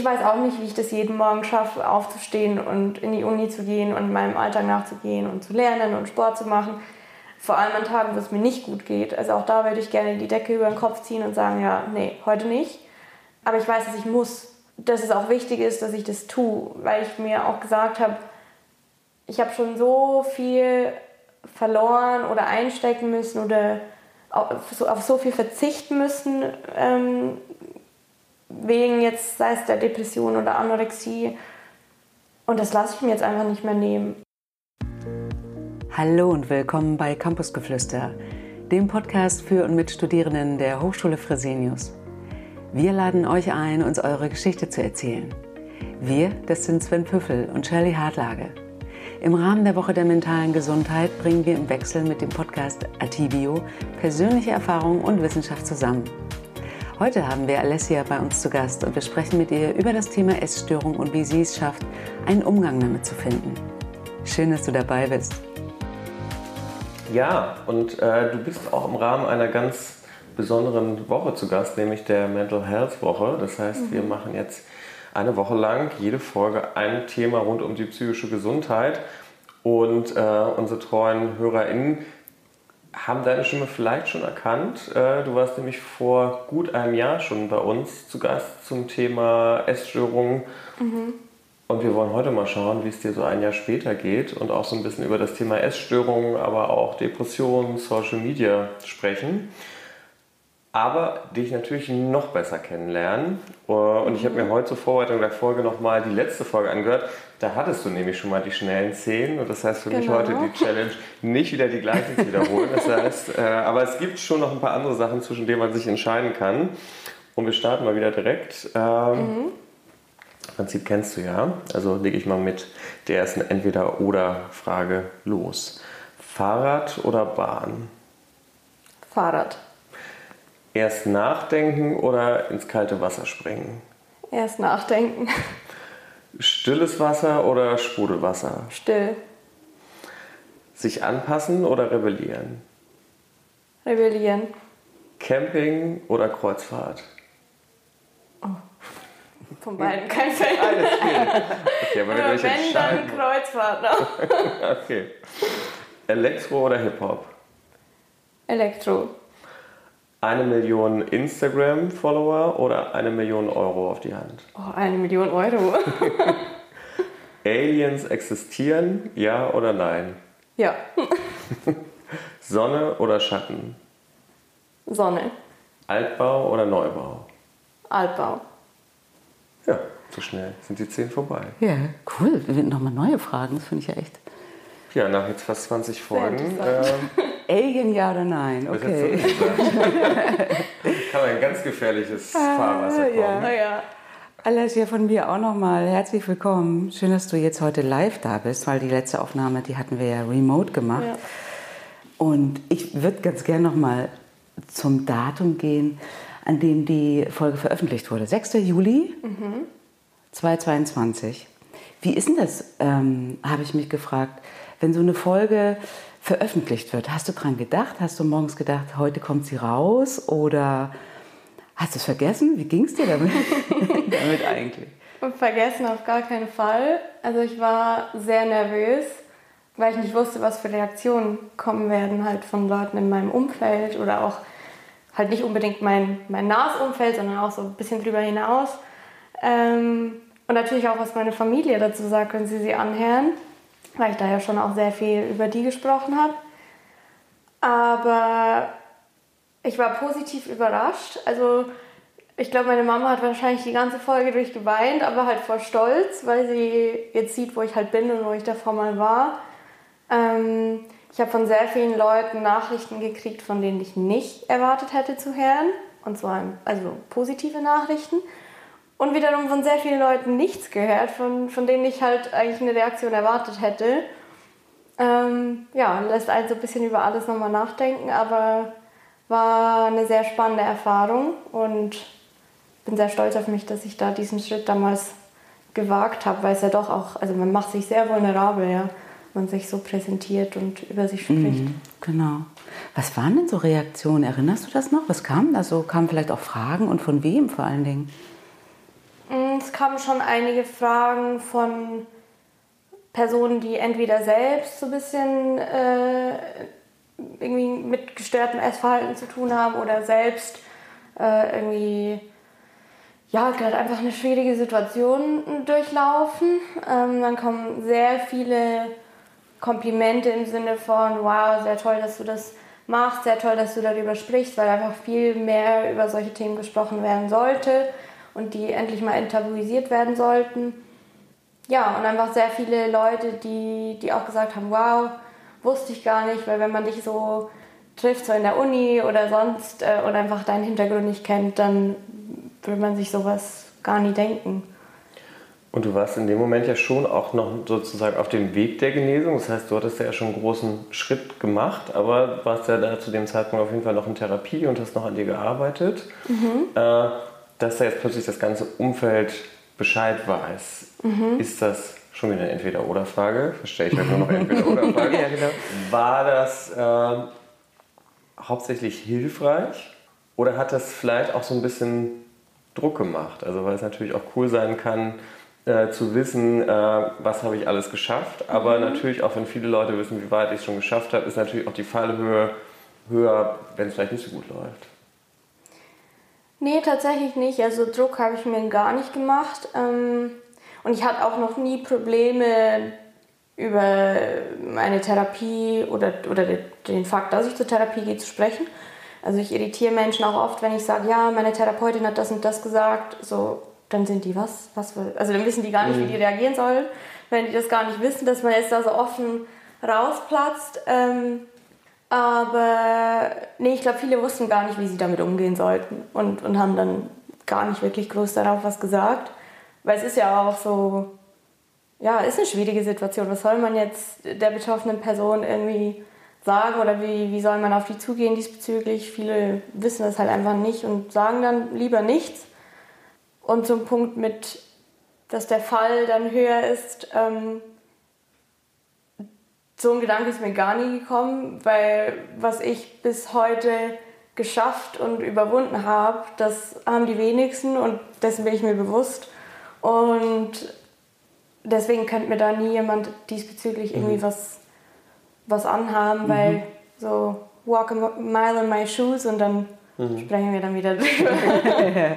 ich weiß auch nicht, wie ich das jeden Morgen schaffe, aufzustehen und in die Uni zu gehen und meinem Alltag nachzugehen und zu lernen und Sport zu machen. Vor allem an Tagen, wo es mir nicht gut geht. Also auch da würde ich gerne die Decke über den Kopf ziehen und sagen, ja, nee, heute nicht. Aber ich weiß, dass ich muss. Dass es auch wichtig ist, dass ich das tue, weil ich mir auch gesagt habe, ich habe schon so viel verloren oder einstecken müssen oder auf so, viel verzichten müssen, ähm, wegen jetzt, sei es der Depression oder Anorexie. Und das lasse ich mir jetzt einfach nicht mehr nehmen. Hallo und willkommen bei Campusgeflüster, dem Podcast für und mit Studierenden der Hochschule Fresenius. Wir laden euch ein, uns eure Geschichte zu erzählen. Wir, das sind Sven Püffel und Shirley Hartlage. Im Rahmen der Woche der mentalen Gesundheit bringen wir im Wechsel mit dem Podcast Atibio persönliche Erfahrungen und Wissenschaft zusammen. Heute haben wir Alessia bei uns zu Gast und wir sprechen mit ihr über das Thema Essstörung und wie sie es schafft, einen Umgang damit zu finden. Schön, dass du dabei bist. Ja, und äh, du bist auch im Rahmen einer ganz besonderen Woche zu Gast, nämlich der Mental Health Woche. Das heißt, mhm. wir machen jetzt eine Woche lang jede Folge ein Thema rund um die psychische Gesundheit. Und äh, unsere treuen HörerInnen haben deine Stimme vielleicht schon erkannt. Äh, du warst nämlich vor gut einem Jahr schon bei uns zu Gast zum Thema Essstörungen. Mhm. Und wir wollen heute mal schauen, wie es dir so ein Jahr später geht und auch so ein bisschen über das Thema Essstörungen, aber auch Depressionen, Social Media sprechen aber dich natürlich noch besser kennenlernen. Äh, und ich habe mir heute zur Vorbereitung der Folge nochmal die letzte Folge angehört. Da hattest du nämlich schon mal die schnellen Szenen und das heißt für genau. mich heute die Challenge, nicht wieder die gleichen zu wiederholen. Das heißt, äh, aber es gibt schon noch ein paar andere Sachen, zwischen denen man sich entscheiden kann. Und wir starten mal wieder direkt. Ähm, mhm. Prinzip kennst du ja. Also lege ich mal mit der ersten Entweder-Oder-Frage los. Fahrrad oder Bahn? Fahrrad. Erst nachdenken oder ins kalte Wasser springen? Erst nachdenken. Stilles Wasser oder Sprudelwasser? Still. Sich anpassen oder rebellieren? Rebellieren. Camping oder Kreuzfahrt? Oh. Von beiden kein Fan. Alles geht. Okay, aber wenn, wenn dann Kreuzfahrt. Okay. Elektro oder Hip-Hop? Elektro. Eine Million Instagram-Follower oder eine Million Euro auf die Hand? Oh, eine Million Euro. Aliens existieren, ja oder nein? Ja. Sonne oder Schatten? Sonne. Altbau oder Neubau? Altbau. Ja, so schnell sind die zehn vorbei. Ja, cool. Wir werden nochmal neue Fragen, das finde ich ja echt. Ja, nach jetzt fast 20 Folgen. Alien ja oder nein? Okay. Kann ein ganz gefährliches ah, Fahrwasser kommen. Ja, ja. Alessia, von mir auch nochmal herzlich willkommen. Schön, dass du jetzt heute live da bist, weil die letzte Aufnahme, die hatten wir ja remote gemacht. Ja. Und ich würde ganz gerne nochmal zum Datum gehen, an dem die Folge veröffentlicht wurde. 6. Juli mhm. 2022. Wie ist denn das, ähm, habe ich mich gefragt, wenn so eine Folge veröffentlicht wird. Hast du dran gedacht? Hast du morgens gedacht, heute kommt sie raus? Oder hast du es vergessen? Wie ging es dir damit, damit eigentlich? Vergessen auf gar keinen Fall. Also ich war sehr nervös, weil ich nicht wusste, was für Reaktionen kommen werden halt von Leuten in meinem Umfeld oder auch halt nicht unbedingt mein, mein nahes Umfeld, sondern auch so ein bisschen drüber hinaus. Ähm, und natürlich auch, was meine Familie dazu sagt, wenn sie sie anhören weil ich da ja schon auch sehr viel über die gesprochen habe. Aber ich war positiv überrascht. Also ich glaube, meine Mama hat wahrscheinlich die ganze Folge durch geweint, aber halt vor Stolz, weil sie jetzt sieht, wo ich halt bin und wo ich davor mal war. Ähm, ich habe von sehr vielen Leuten Nachrichten gekriegt, von denen ich nicht erwartet hätte zu hören. Und zwar also positive Nachrichten und wiederum von sehr vielen Leuten nichts gehört, von, von denen ich halt eigentlich eine Reaktion erwartet hätte. Ähm, ja, lässt einen so ein bisschen über alles nochmal nachdenken, aber war eine sehr spannende Erfahrung und bin sehr stolz auf mich, dass ich da diesen Schritt damals gewagt habe, weil es ja doch auch, also man macht sich sehr vulnerabel, ja, man sich so präsentiert und über sich spricht. Mhm, genau. Was waren denn so Reaktionen? Erinnerst du das noch? Was kam da so? Kamen vielleicht auch Fragen und von wem vor allen Dingen? Es kamen schon einige Fragen von Personen, die entweder selbst so ein bisschen äh, irgendwie mit gestörtem Essverhalten zu tun haben oder selbst äh, irgendwie ja, gerade einfach eine schwierige Situation durchlaufen. Ähm, dann kommen sehr viele Komplimente im Sinne von, wow, sehr toll, dass du das machst, sehr toll, dass du darüber sprichst, weil einfach viel mehr über solche Themen gesprochen werden sollte und die endlich mal enttabuisiert werden sollten. Ja, und einfach sehr viele Leute, die, die auch gesagt haben, wow, wusste ich gar nicht, weil wenn man dich so trifft, so in der Uni oder sonst äh, und einfach deinen Hintergrund nicht kennt, dann würde man sich sowas gar nie denken. Und du warst in dem Moment ja schon auch noch sozusagen auf dem Weg der Genesung. Das heißt, du hattest ja schon einen großen Schritt gemacht, aber warst ja da zu dem Zeitpunkt auf jeden Fall noch in Therapie und hast noch an dir gearbeitet. Mhm. Äh, dass da jetzt plötzlich das ganze Umfeld Bescheid weiß, mhm. ist das schon wieder eine Entweder-Oder-Frage? Verstehe ich halt nur noch Entweder-Oder-Frage. ja, genau. War das äh, hauptsächlich hilfreich oder hat das vielleicht auch so ein bisschen Druck gemacht? Also, weil es natürlich auch cool sein kann, äh, zu wissen, äh, was habe ich alles geschafft. Aber mhm. natürlich auch, wenn viele Leute wissen, wie weit ich es schon geschafft habe, ist natürlich auch die Fallhöhe höher, wenn es vielleicht nicht so gut läuft. Nee, tatsächlich nicht. Also Druck habe ich mir gar nicht gemacht. Ähm, und ich hatte auch noch nie Probleme über meine Therapie oder, oder den Fakt, dass ich zur Therapie gehe, zu sprechen. Also ich irritiere Menschen auch oft, wenn ich sage, ja, meine Therapeutin hat das und das gesagt. So, dann sind die was? was für, also dann wissen die gar nicht, wie die mhm. reagieren sollen, wenn die das gar nicht wissen, dass man jetzt da so offen rausplatzt. Ähm, aber nee, ich glaube, viele wussten gar nicht, wie sie damit umgehen sollten und, und haben dann gar nicht wirklich groß darauf was gesagt. Weil es ist ja auch so, ja, ist eine schwierige Situation. Was soll man jetzt der betroffenen Person irgendwie sagen oder wie, wie soll man auf die zugehen diesbezüglich? Viele wissen das halt einfach nicht und sagen dann lieber nichts. Und zum Punkt mit, dass der Fall dann höher ist, ähm, so ein Gedanke ist mir gar nie gekommen, weil was ich bis heute geschafft und überwunden habe, das haben die wenigsten und dessen bin ich mir bewusst. Und deswegen könnte mir da nie jemand diesbezüglich irgendwie mhm. was, was anhaben, mhm. weil so walk a mile in my shoes und dann mhm. sprechen wir dann wieder drüber.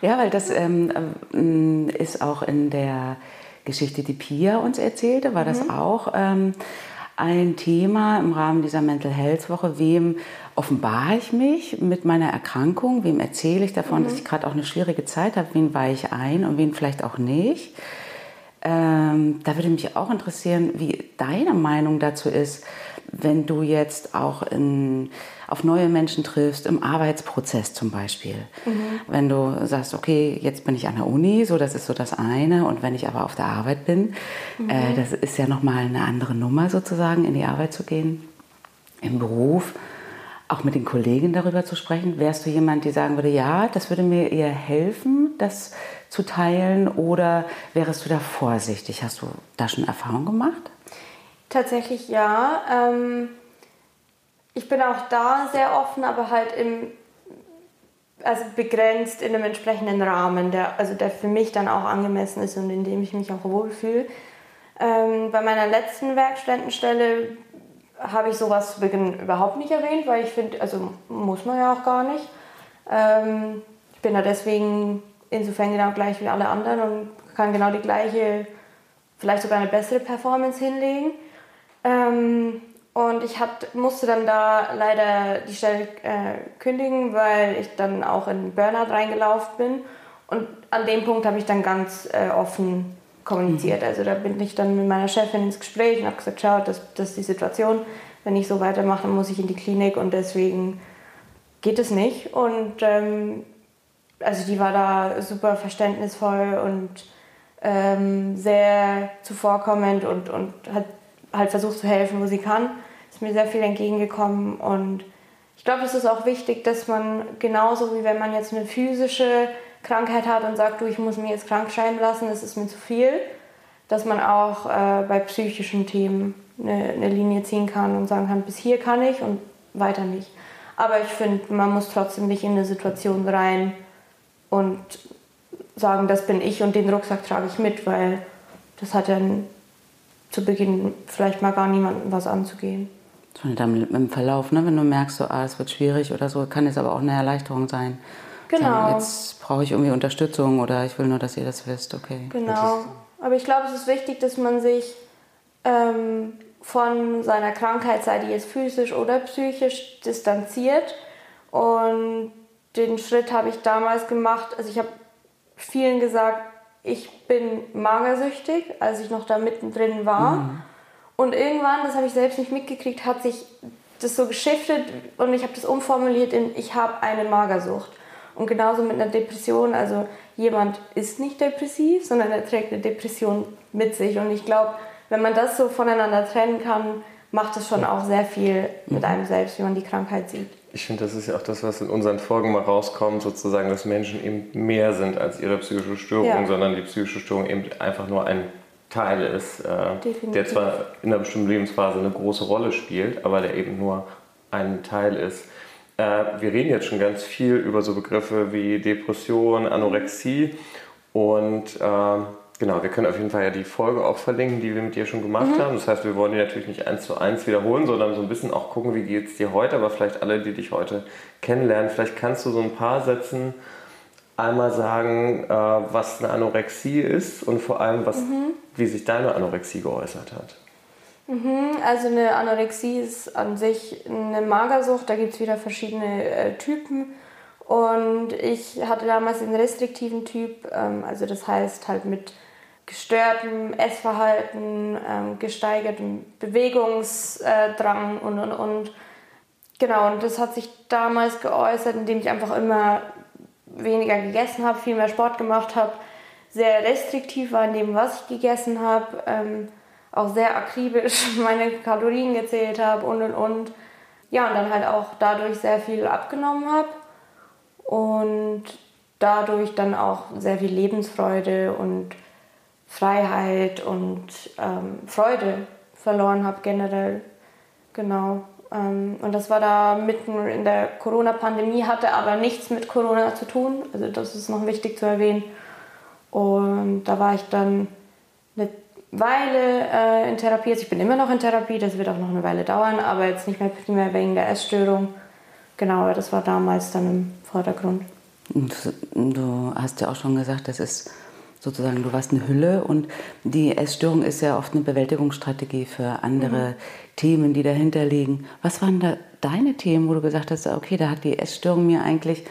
Ja, weil das ähm, ähm, ist auch in der Geschichte, die Pia uns erzählte, war mhm. das auch ähm, ein Thema im Rahmen dieser Mental Health Woche. Wem offenbare ich mich mit meiner Erkrankung? Wem erzähle ich davon, mhm. dass ich gerade auch eine schwierige Zeit habe? Wen weihe ich ein und wen vielleicht auch nicht? Ähm, da würde mich auch interessieren, wie deine Meinung dazu ist, wenn du jetzt auch in, auf neue Menschen triffst, im Arbeitsprozess zum Beispiel. Mhm. Wenn du sagst, okay, jetzt bin ich an der Uni, so das ist so das eine, und wenn ich aber auf der Arbeit bin, mhm. äh, das ist ja nochmal eine andere Nummer sozusagen, in die Arbeit zu gehen, im Beruf, auch mit den Kollegen darüber zu sprechen. Wärst du jemand, die sagen würde, ja, das würde mir eher helfen, das zu teilen, oder wärst du da vorsichtig? Hast du da schon Erfahrung gemacht? Tatsächlich ja. Ähm, ich bin auch da sehr offen, aber halt im, also begrenzt in einem entsprechenden Rahmen, der, also der für mich dann auch angemessen ist und in dem ich mich auch wohlfühle. Ähm, bei meiner letzten Werkstättenstelle habe ich sowas zu Beginn überhaupt nicht erwähnt, weil ich finde, also muss man ja auch gar nicht. Ähm, ich bin da deswegen insofern genau gleich wie alle anderen und kann genau die gleiche, vielleicht sogar eine bessere Performance hinlegen. Ähm, und ich hat, musste dann da leider die Stelle äh, kündigen, weil ich dann auch in Burnout reingelaufen bin. Und an dem Punkt habe ich dann ganz äh, offen kommuniziert. Mhm. Also da bin ich dann mit meiner Chefin ins Gespräch und habe gesagt, schau, das, das ist die Situation. Wenn ich so weitermache, dann muss ich in die Klinik und deswegen geht es nicht. Und ähm, also die war da super verständnisvoll und ähm, sehr zuvorkommend und, und hat halt versucht zu helfen, wo sie kann. Ist mir sehr viel entgegengekommen und ich glaube, es ist auch wichtig, dass man genauso wie wenn man jetzt eine physische Krankheit hat und sagt, du, ich muss mich jetzt krank schreiben lassen, das ist mir zu viel, dass man auch äh, bei psychischen Themen eine, eine Linie ziehen kann und sagen kann, bis hier kann ich und weiter nicht. Aber ich finde, man muss trotzdem nicht in eine Situation rein und sagen, das bin ich und den Rucksack trage ich mit, weil das hat dann zu Beginn vielleicht mal gar niemandem was anzugehen. Dann mit dem Verlauf, ne? wenn du merkst, so, ah, es wird schwierig oder so, kann es aber auch eine Erleichterung sein. Genau. Sagen, jetzt brauche ich irgendwie Unterstützung oder ich will nur, dass ihr das wisst, okay. Genau. Aber ich glaube, es ist wichtig, dass man sich ähm, von seiner Krankheit, sei die jetzt physisch oder psychisch, distanziert. Und den Schritt habe ich damals gemacht. Also ich habe vielen gesagt, ich bin magersüchtig, als ich noch da mittendrin war. Mhm. Und irgendwann, das habe ich selbst nicht mitgekriegt, hat sich das so geschiftet und ich habe das umformuliert in ich habe eine Magersucht. Und genauso mit einer Depression, also jemand ist nicht depressiv, sondern er trägt eine Depression mit sich. Und ich glaube, wenn man das so voneinander trennen kann, macht es schon auch sehr viel mit einem selbst, wie man die Krankheit sieht. Ich finde, das ist ja auch das, was in unseren Folgen mal rauskommt, sozusagen, dass Menschen eben mehr sind als ihre psychische Störung, ja. sondern die psychische Störung eben einfach nur ein Teil ist, äh, der zwar in einer bestimmten Lebensphase eine große Rolle spielt, aber der eben nur ein Teil ist. Äh, wir reden jetzt schon ganz viel über so Begriffe wie Depression, Anorexie und äh, Genau, wir können auf jeden Fall ja die Folge auch verlinken, die wir mit dir schon gemacht mhm. haben. Das heißt, wir wollen die natürlich nicht eins zu eins wiederholen, sondern so ein bisschen auch gucken, wie geht es dir heute, aber vielleicht alle, die dich heute kennenlernen, vielleicht kannst du so ein paar Sätzen einmal sagen, äh, was eine Anorexie ist und vor allem, was, mhm. wie sich deine Anorexie geäußert hat. Mhm, also eine Anorexie ist an sich eine Magersucht, da gibt es wieder verschiedene äh, Typen. Und ich hatte damals den restriktiven Typ, ähm, also das heißt halt mit gestörtem Essverhalten, ähm, gesteigertem Bewegungsdrang und, und, und. Genau, und das hat sich damals geäußert, indem ich einfach immer weniger gegessen habe, viel mehr Sport gemacht habe, sehr restriktiv war in dem, was ich gegessen habe, ähm, auch sehr akribisch meine Kalorien gezählt habe und und und. Ja, und dann halt auch dadurch sehr viel abgenommen habe und dadurch dann auch sehr viel Lebensfreude und Freiheit und ähm, Freude verloren habe generell. Genau. Ähm, und das war da mitten in der Corona-Pandemie, hatte aber nichts mit Corona zu tun. Also das ist noch wichtig zu erwähnen. Und da war ich dann eine Weile äh, in Therapie. Also ich bin immer noch in Therapie, das wird auch noch eine Weile dauern, aber jetzt nicht mehr primär wegen der Essstörung. Genau, das war damals dann im Vordergrund. Du hast ja auch schon gesagt, das ist sozusagen, du warst eine Hülle und die Essstörung ist ja oft eine Bewältigungsstrategie für andere mhm. Themen, die dahinter liegen. Was waren da deine Themen, wo du gesagt hast, okay, da hat die Essstörung mir eigentlich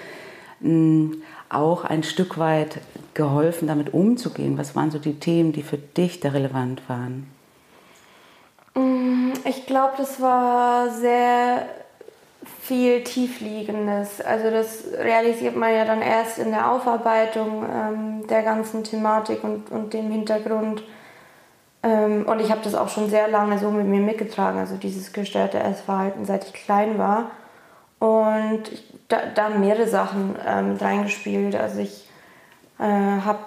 mh, hm, auch ein Stück weit geholfen, damit umzugehen? Was waren so die Themen, die für dich da relevant waren? Mm, ich glaube, das war sehr viel Tiefliegendes. Also das realisiert man ja dann erst in der Aufarbeitung ähm, der ganzen Thematik und, und dem Hintergrund. Ähm, und ich habe das auch schon sehr lange so mit mir mitgetragen, also dieses gestörte Essverhalten, seit ich klein war. Und da, da haben mehrere Sachen ähm, reingespielt. Also ich äh, habe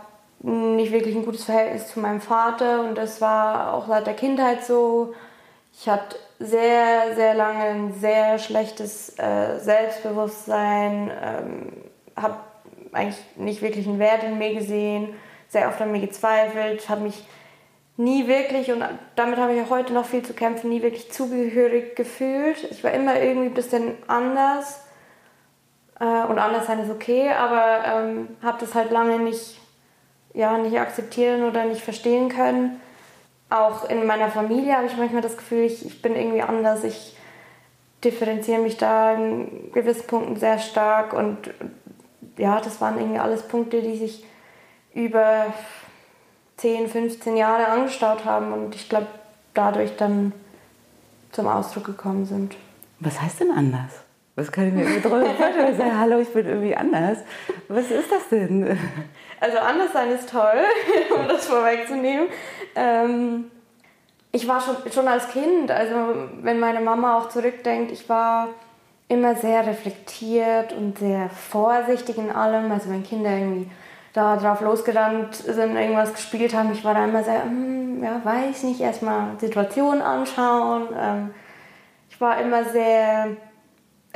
nicht wirklich ein gutes Verhältnis zu meinem Vater und das war auch seit der Kindheit so. Ich hatte sehr, sehr lange ein sehr schlechtes äh, Selbstbewusstsein, ähm, habe eigentlich nicht wirklich einen Wert in mir gesehen, sehr oft an mir gezweifelt, habe mich nie wirklich, und damit habe ich auch heute noch viel zu kämpfen, nie wirklich zugehörig gefühlt. Ich war immer irgendwie ein bisschen anders. Äh, und anders sein ist okay, aber ähm, habe das halt lange nicht, ja, nicht akzeptieren oder nicht verstehen können auch in meiner Familie habe ich manchmal das Gefühl, ich, ich bin irgendwie anders. Ich differenziere mich da in gewissen Punkten sehr stark. Und ja, das waren irgendwie alles Punkte, die sich über 10, 15 Jahre angestaut haben und ich glaube, dadurch dann zum Ausdruck gekommen sind. Was heißt denn anders? Was kann ich mir irgendwie drüber vorstellen? sagen, hallo, ich bin irgendwie anders. Was ist das denn? Also anders sein ist toll, um das vorwegzunehmen. Ähm, ich war schon, schon als Kind, also wenn meine Mama auch zurückdenkt, ich war immer sehr reflektiert und sehr vorsichtig in allem. Also wenn Kinder irgendwie da drauf losgerannt sind, irgendwas gespielt haben, ich war da immer sehr, hm, ja, weiß nicht, erstmal Situationen anschauen. Ähm, ich war immer sehr,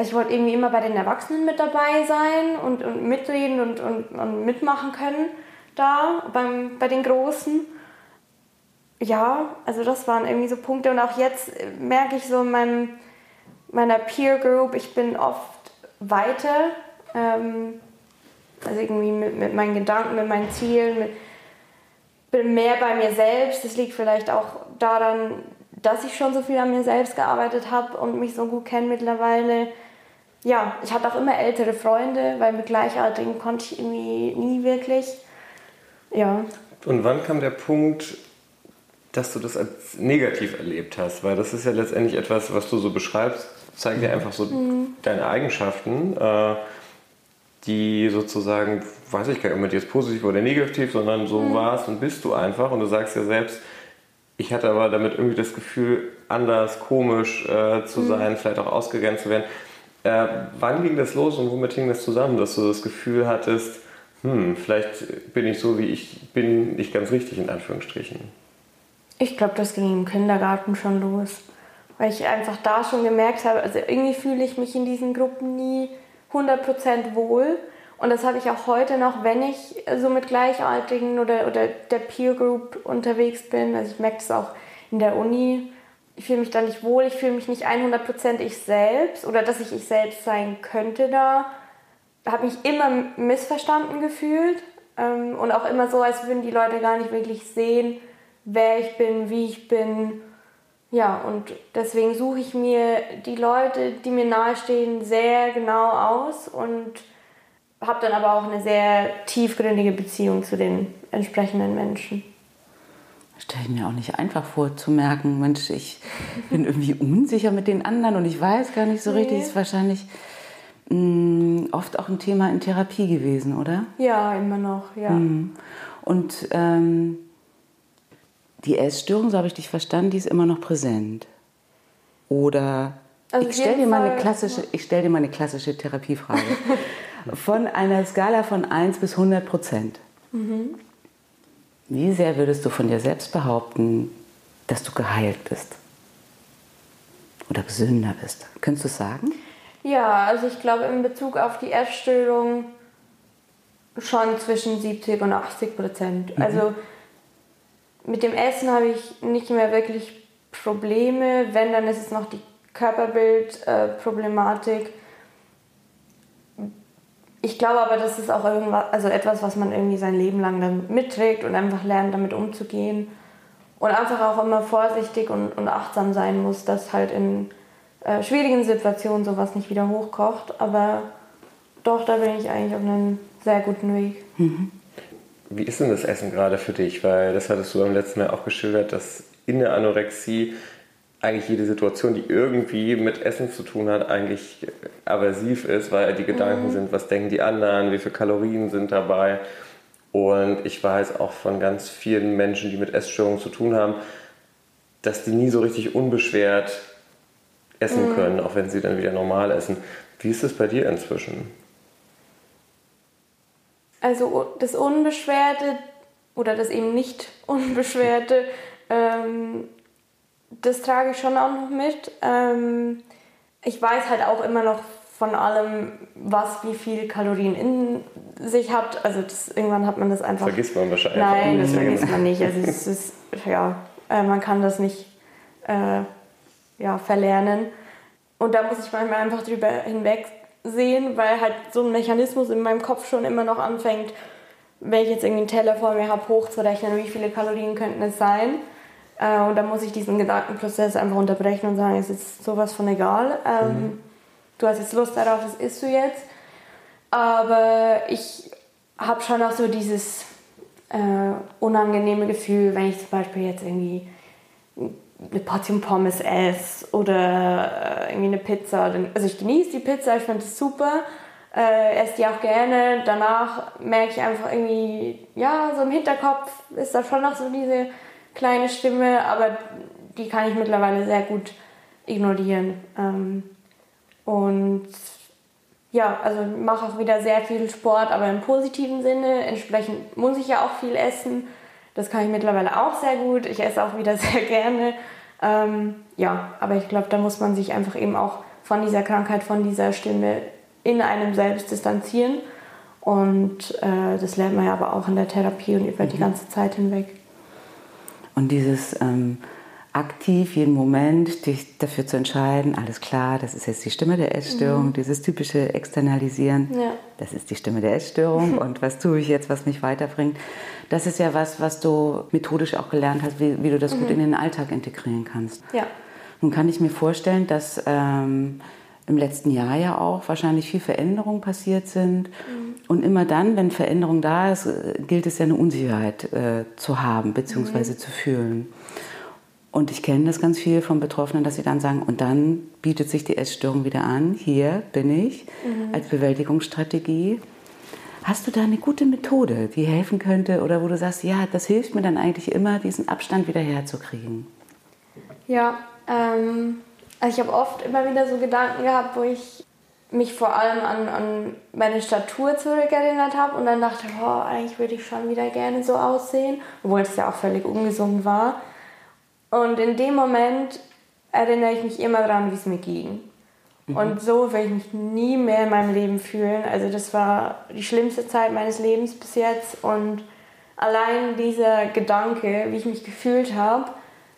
ich wollte irgendwie immer bei den Erwachsenen mit dabei sein und, und mitreden und, und, und mitmachen können. da beim, bei den Großen. Ja, also das waren irgendwie so Punkte. Und auch jetzt merke ich so in meinem, meiner Peer Group, ich bin oft weiter. Ähm, also irgendwie mit, mit meinen Gedanken, mit meinen Zielen, mit, bin mehr bei mir selbst. Das liegt vielleicht auch daran, dass ich schon so viel an mir selbst gearbeitet habe und mich so gut kenne mittlerweile. Ja, ich hatte auch immer ältere Freunde, weil mit Gleichaltrigen konnte ich irgendwie nie wirklich. Ja. Und wann kam der Punkt, dass du das als negativ erlebt hast? Weil das ist ja letztendlich etwas, was du so beschreibst, zeigt ja einfach so mhm. deine Eigenschaften, äh, die sozusagen, weiß ich gar nicht, ob jetzt positiv oder negativ, sondern so mhm. warst und bist du einfach. Und du sagst ja selbst, ich hatte aber damit irgendwie das Gefühl, anders, komisch äh, zu mhm. sein, vielleicht auch ausgegrenzt zu werden. Äh, wann ging das los und womit hing das zusammen, dass du das Gefühl hattest, hm, vielleicht bin ich so, wie ich bin, nicht ganz richtig in Anführungsstrichen? Ich glaube, das ging im Kindergarten schon los. Weil ich einfach da schon gemerkt habe, also irgendwie fühle ich mich in diesen Gruppen nie 100% wohl. Und das habe ich auch heute noch, wenn ich so mit Gleichaltrigen oder, oder der Peer Group unterwegs bin. Also ich merke das auch in der Uni. Ich fühle mich da nicht wohl, ich fühle mich nicht 100% ich selbst oder dass ich ich selbst sein könnte da. Habe mich immer missverstanden gefühlt ähm, und auch immer so, als würden die Leute gar nicht wirklich sehen, wer ich bin, wie ich bin. Ja, und deswegen suche ich mir die Leute, die mir nahestehen, sehr genau aus und habe dann aber auch eine sehr tiefgründige Beziehung zu den entsprechenden Menschen. Stelle ich mir auch nicht einfach vor zu merken, Mensch, ich bin irgendwie unsicher mit den anderen und ich weiß gar nicht so nee. richtig. Das ist wahrscheinlich mh, mm, oft auch ein Thema in Therapie gewesen, oder? Ja, immer noch, ja. Mhm. Und ähm, die Essstörung, so habe ich dich verstanden, die ist immer noch präsent. Oder also ich stelle dir, mal eine klassische, stell dir mal eine klassische Therapiefrage. von einer Skala von 1 bis 100 Prozent. Mhm. Wie sehr würdest du von dir selbst behaupten, dass du geheilt bist? Oder gesünder bist? Könntest du sagen? Ja, also ich glaube in Bezug auf die Essstörung schon zwischen 70 und 80 Prozent. Mhm. Also mit dem Essen habe ich nicht mehr wirklich Probleme. Wenn, dann ist es noch die Körperbildproblematik. Ich glaube aber, das ist auch irgendwas, also etwas, was man irgendwie sein Leben lang dann mitträgt und einfach lernt, damit umzugehen. Und einfach auch immer vorsichtig und, und achtsam sein muss, dass halt in äh, schwierigen Situationen sowas nicht wieder hochkocht. Aber doch, da bin ich eigentlich auf einem sehr guten Weg. Mhm. Wie ist denn das Essen gerade für dich? Weil das hattest du beim letzten Mal auch geschildert, dass in der Anorexie eigentlich jede Situation, die irgendwie mit Essen zu tun hat, eigentlich aversiv ist, weil die Gedanken mhm. sind, was denken die anderen, wie viele Kalorien sind dabei. Und ich weiß auch von ganz vielen Menschen, die mit Essstörungen zu tun haben, dass die nie so richtig unbeschwert essen mhm. können, auch wenn sie dann wieder normal essen. Wie ist es bei dir inzwischen? Also das Unbeschwerte oder das eben nicht Unbeschwerte ähm, das trage ich schon auch noch mit. Ähm, ich weiß halt auch immer noch von allem, was wie viel Kalorien in sich hat. Also das, irgendwann hat man das einfach. Vergisst man wahrscheinlich. Nein, das vergisst man nicht. Also es ist, ja, äh, man kann das nicht äh, ja, verlernen. Und da muss ich manchmal einfach drüber hinwegsehen, weil halt so ein Mechanismus in meinem Kopf schon immer noch anfängt, wenn ich jetzt irgendwie einen Teller vor mir habe, hochzurechnen, wie viele Kalorien könnten es sein. Äh, und dann muss ich diesen Gedankenprozess einfach unterbrechen und sagen, es ist sowas von egal. Ähm, mhm. Du hast jetzt Lust darauf, das isst du jetzt. Aber ich habe schon auch so dieses äh, unangenehme Gefühl, wenn ich zum Beispiel jetzt irgendwie eine Portion Pommes esse oder äh, irgendwie eine Pizza. Also ich genieße die Pizza, ich finde es super, äh, esse die auch gerne. Danach merke ich einfach irgendwie, ja, so im Hinterkopf ist da schon noch so diese kleine Stimme, aber die kann ich mittlerweile sehr gut ignorieren. Ähm, und ja, also mache auch wieder sehr viel Sport, aber im positiven Sinne. Entsprechend muss ich ja auch viel essen. Das kann ich mittlerweile auch sehr gut. Ich esse auch wieder sehr gerne. Ähm, ja, aber ich glaube, da muss man sich einfach eben auch von dieser Krankheit, von dieser Stimme in einem selbst distanzieren Und äh, das lernt man ja aber auch in der Therapie und über mhm. die ganze Zeit hinweg. Und dieses ähm, aktiv jeden Moment dich dafür zu entscheiden, alles klar, das ist jetzt die Stimme der Essstörung, mhm. dieses typische Externalisieren, ja. das ist die Stimme der Essstörung und was tue ich jetzt, was mich weiterbringt. Das ist ja was, was du methodisch auch gelernt hast, wie, wie du das mhm. gut in den Alltag integrieren kannst. Ja. Nun kann ich mir vorstellen, dass ähm, im letzten Jahr ja auch wahrscheinlich viel Veränderungen passiert sind. Mhm. Und immer dann, wenn Veränderung da ist, gilt es ja eine Unsicherheit äh, zu haben bzw. Mhm. zu fühlen. Und ich kenne das ganz viel von Betroffenen, dass sie dann sagen, und dann bietet sich die Essstörung wieder an, hier bin ich mhm. als Bewältigungsstrategie. Hast du da eine gute Methode, die helfen könnte oder wo du sagst, ja, das hilft mir dann eigentlich immer, diesen Abstand wieder herzukriegen? Ja, ähm, also ich habe oft immer wieder so Gedanken gehabt, wo ich mich vor allem an, an meine Statur zurückerinnert habe und dann dachte, oh, eigentlich würde ich schon wieder gerne so aussehen, obwohl es ja auch völlig ungesund war. Und in dem Moment erinnere ich mich immer daran, wie es mir ging. Mhm. Und so will ich mich nie mehr in meinem Leben fühlen. Also das war die schlimmste Zeit meines Lebens bis jetzt. Und allein dieser Gedanke, wie ich mich gefühlt habe,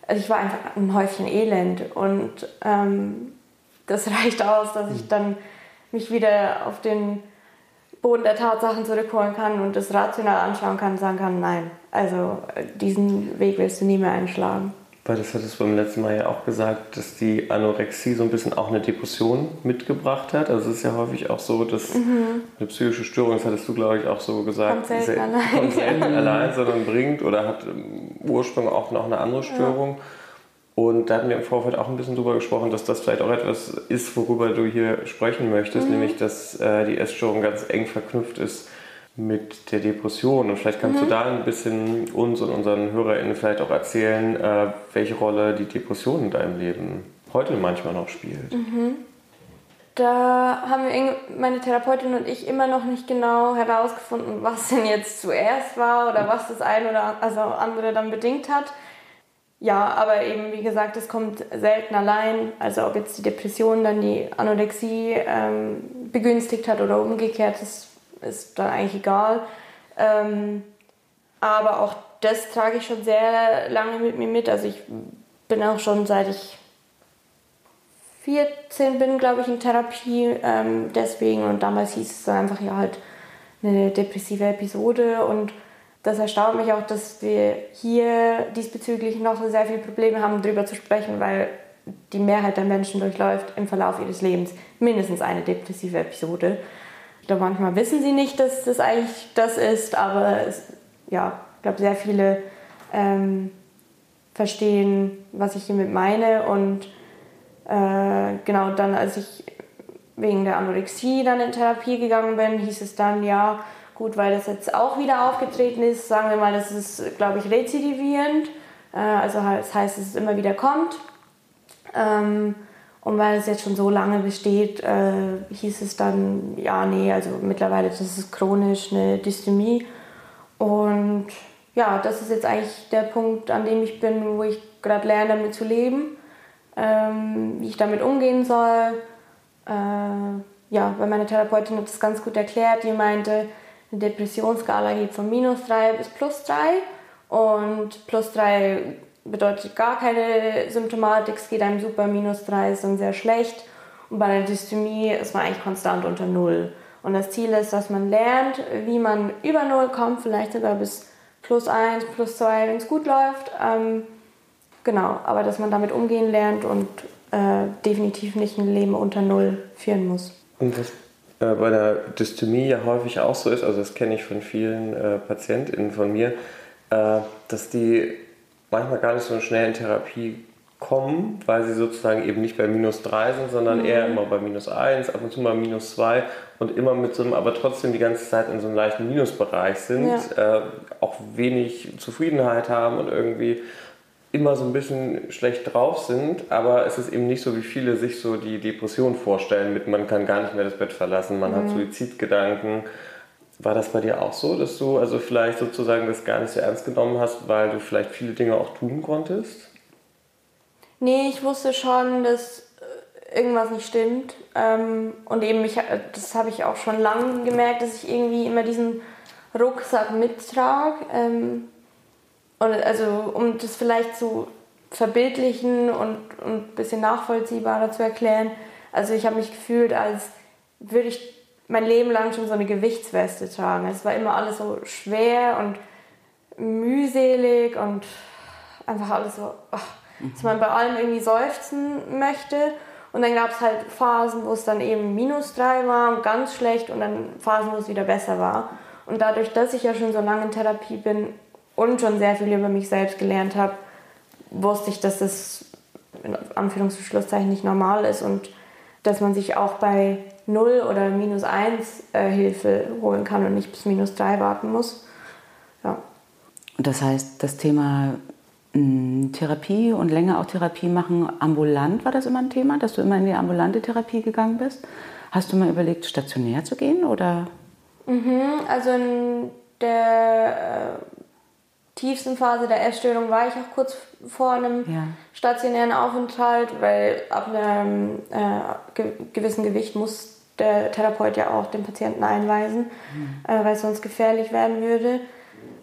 also ich war einfach ein Häufchen Elend. Und ähm, das reicht aus, dass ich dann mich wieder auf den Boden der Tatsachen zurückholen kann und das rational anschauen kann und sagen kann, nein, also äh, diesen Weg willst du nie mehr einschlagen. Weil das hattest du beim letzten Mal ja auch gesagt, dass die Anorexie so ein bisschen auch eine Depression mitgebracht hat. Also es ist ja häufig auch so, dass mhm. eine psychische Störung, das hattest du glaube ich auch so gesagt, kommt selten, selten allein, kommt selten allein, sondern bringt oder hat im Ursprung auch noch eine andere Störung. Ja. Und da hatten wir im Vorfeld auch ein bisschen drüber gesprochen, dass das vielleicht auch etwas ist, worüber du hier sprechen möchtest, mhm. nämlich dass äh, die Essstörung ganz eng verknüpft ist mit der Depression. Und vielleicht kannst mhm. du da ein bisschen uns und unseren HörerInnen vielleicht auch erzählen, äh, welche Rolle die Depression in deinem Leben heute manchmal noch spielt. Mhm. Da haben wir, meine Therapeutin und ich, immer noch nicht genau herausgefunden, was denn jetzt zuerst war oder was das eine oder also andere dann bedingt hat. Ja, aber eben, wie gesagt, es kommt selten allein. Also ob jetzt die Depression dann die Anorexie ähm, begünstigt hat oder umgekehrt, das ist dann eigentlich egal. Ähm, aber auch das trage ich schon sehr lange mit mir mit. Also ich bin auch schon seit ich 14 bin, glaube ich, in Therapie ähm, deswegen. Und damals hieß es dann einfach ja halt eine depressive Episode. Und das erstaunt mich auch, dass wir hier diesbezüglich noch sehr viele Probleme haben, darüber zu sprechen, weil die Mehrheit der Menschen durchläuft im Verlauf ihres Lebens mindestens eine depressive Episode. Glaube, manchmal wissen sie nicht, dass das eigentlich das ist, aber es, ja, ich glaube, sehr viele ähm, verstehen, was ich hiermit meine. Und äh, genau dann, als ich wegen der Anorexie dann in Therapie gegangen bin, hieß es dann, ja, gut, weil das jetzt auch wieder aufgetreten ist, sagen wir mal, das ist, glaube ich, rezidivierend. Äh, also das heißt, dass es immer wieder kommt. Ähm, und weil es jetzt schon so lange besteht, äh, hieß es dann, ja, nee, also mittlerweile das ist chronisch eine Dystemie. Und ja, das ist jetzt eigentlich der Punkt, an dem ich bin, wo ich gerade lerne, damit zu leben, ähm, wie ich damit umgehen soll. Äh, ja, weil meine Therapeutin hat das ganz gut erklärt. Die meinte, eine Depressionsskala geht von minus 3 bis plus 3. Und plus 3 bedeutet gar keine Symptomatik, es geht einem super, minus 3 ist dann sehr schlecht. Und bei der Dysthymie ist man eigentlich konstant unter 0. Und das Ziel ist, dass man lernt, wie man über 0 kommt, vielleicht sogar bis plus 1, plus 2, wenn es gut läuft. Ähm, genau, aber dass man damit umgehen lernt und äh, definitiv nicht ein Leben unter 0 führen muss. Und was äh, bei der Dysthymie ja häufig auch so ist, also das kenne ich von vielen äh, PatientInnen von mir, äh, dass die manchmal gar nicht so schnell in Therapie kommen, weil sie sozusagen eben nicht bei minus 3 sind, sondern mhm. eher immer bei minus 1, ab und zu mal minus 2 und immer mit so einem, aber trotzdem die ganze Zeit in so einem leichten Minusbereich sind, ja. äh, auch wenig Zufriedenheit haben und irgendwie immer so ein bisschen schlecht drauf sind, aber es ist eben nicht so, wie viele sich so die Depression vorstellen, mit man kann gar nicht mehr das Bett verlassen, man mhm. hat Suizidgedanken war das bei dir auch so, dass du also vielleicht sozusagen das gar nicht so ernst genommen hast, weil du vielleicht viele Dinge auch tun konntest? Nee, ich wusste schon, dass irgendwas nicht stimmt. Ähm, und eben, ich, das habe ich auch schon lange gemerkt, dass ich irgendwie immer diesen Rucksack mittrage. Ähm, und also, um das vielleicht zu verbildlichen und, und ein bisschen nachvollziehbarer zu erklären. Also ich habe mich gefühlt, als würde ich mein Leben lang schon so eine Gewichtsweste tragen. Es war immer alles so schwer und mühselig und einfach alles so, oh, dass man bei allem irgendwie seufzen möchte. Und dann gab es halt Phasen, wo es dann eben minus drei war und ganz schlecht und dann Phasen, wo es wieder besser war. Und dadurch, dass ich ja schon so lange in Therapie bin und schon sehr viel über mich selbst gelernt habe, wusste ich, dass das in Anführungsschlusszeichen nicht normal ist und dass man sich auch bei 0 oder minus 1 äh, Hilfe holen kann und nicht bis minus 3 warten muss. Ja. Das heißt, das Thema mh, hm, Therapie und länger auch Therapie machen, ambulant war das immer ein Thema, dass du immer in die ambulante Therapie gegangen bist. Hast du mal überlegt, stationär zu gehen oder? Mhm, also in der äh, tiefsten Phase der Essstörung war ich auch kurz vor einem ja. stationären Aufenthalt, weil ab einem äh, gewissen Gewicht muss der Therapeut ja auch den Patienten einweisen, mhm. äh, weil es sonst gefährlich werden würde.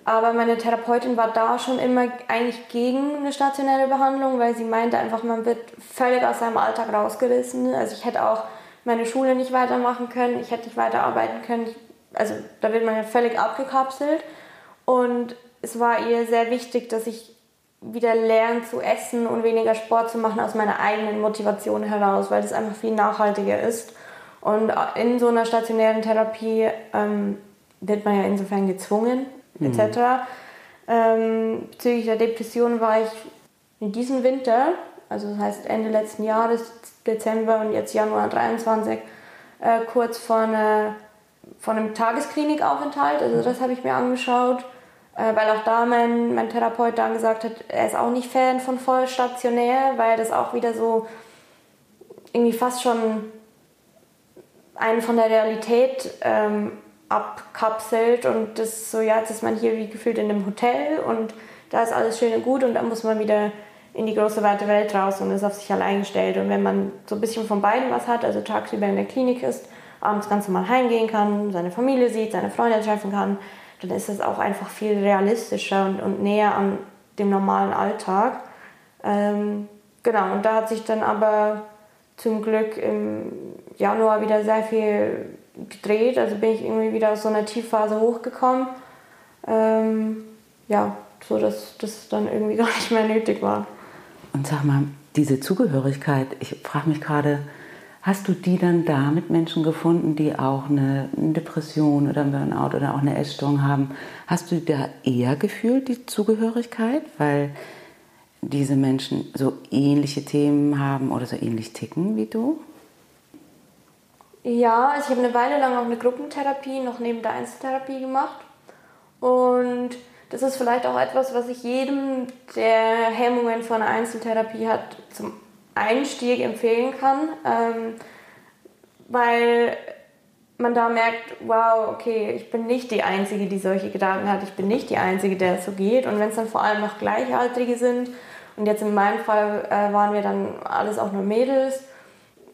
Aber meine Therapeutin war da schon immer eigentlich gegen eine stationäre Behandlung, weil sie meinte einfach, man wird völlig aus seinem Alltag rausgerissen. Also ich hätte auch meine Schule nicht weitermachen können, ich hätte nicht weiterarbeiten können. Also da wird man ja völlig abgekapselt. Und es war ihr sehr wichtig, dass ich wieder lerne zu essen und weniger Sport zu machen aus meiner eigenen Motivation heraus, weil das einfach viel nachhaltiger ist. Und in so einer stationären Therapie ähm, wird man ja insofern gezwungen, mhm. etc. Ähm, bezüglich der Depression war ich in diesem Winter, also das heißt Ende letzten Jahres, Dezember und jetzt Januar 23, äh, kurz vor, eine, vor einem Tagesklinikaufenthalt. Also das habe ich mir angeschaut weil auch da mein, mein Therapeut dann gesagt hat, er ist auch nicht Fan von vollstationär, weil das auch wieder so irgendwie fast schon einen von der Realität ähm, abkapselt und das so, ja, jetzt ist man hier wie gefühlt in einem Hotel und da ist alles schön und gut und dann muss man wieder in die große weite Welt raus und ist auf sich allein gestellt. Und wenn man so ein bisschen von beiden was hat, also tagsüber in der Klinik ist, abends ganz normal heimgehen kann, seine Familie sieht, seine Freunde treffen kann, dann ist es auch einfach viel realistischer und, und näher an dem normalen Alltag. Ähm, genau, und da hat sich dann aber zum Glück im Januar wieder sehr viel gedreht. Also bin ich irgendwie wieder aus so einer Tiefphase hochgekommen. Ähm, ja, so dass das dann irgendwie gar nicht mehr nötig war. Und sag mal, diese Zugehörigkeit, ich frage mich gerade, Hast du die dann da mit Menschen gefunden, die auch eine Depression oder ein Burnout oder auch eine Essstörung haben? Hast du da eher gefühlt, die Zugehörigkeit, weil diese Menschen so ähnliche Themen haben oder so ähnlich ticken wie du? Ja, also ich habe eine Weile lang auch eine Gruppentherapie noch neben der Einzeltherapie gemacht. Und das ist vielleicht auch etwas, was ich jedem, der Hemmungen von einer Einzeltherapie hat, zum Einstieg empfehlen kann, ähm, weil man da merkt, wow, okay, ich bin nicht die Einzige, die solche Gedanken hat, ich bin nicht die Einzige, der so geht. Und wenn es dann vor allem noch Gleichaltrige sind, und jetzt in meinem Fall äh, waren wir dann alles auch nur Mädels,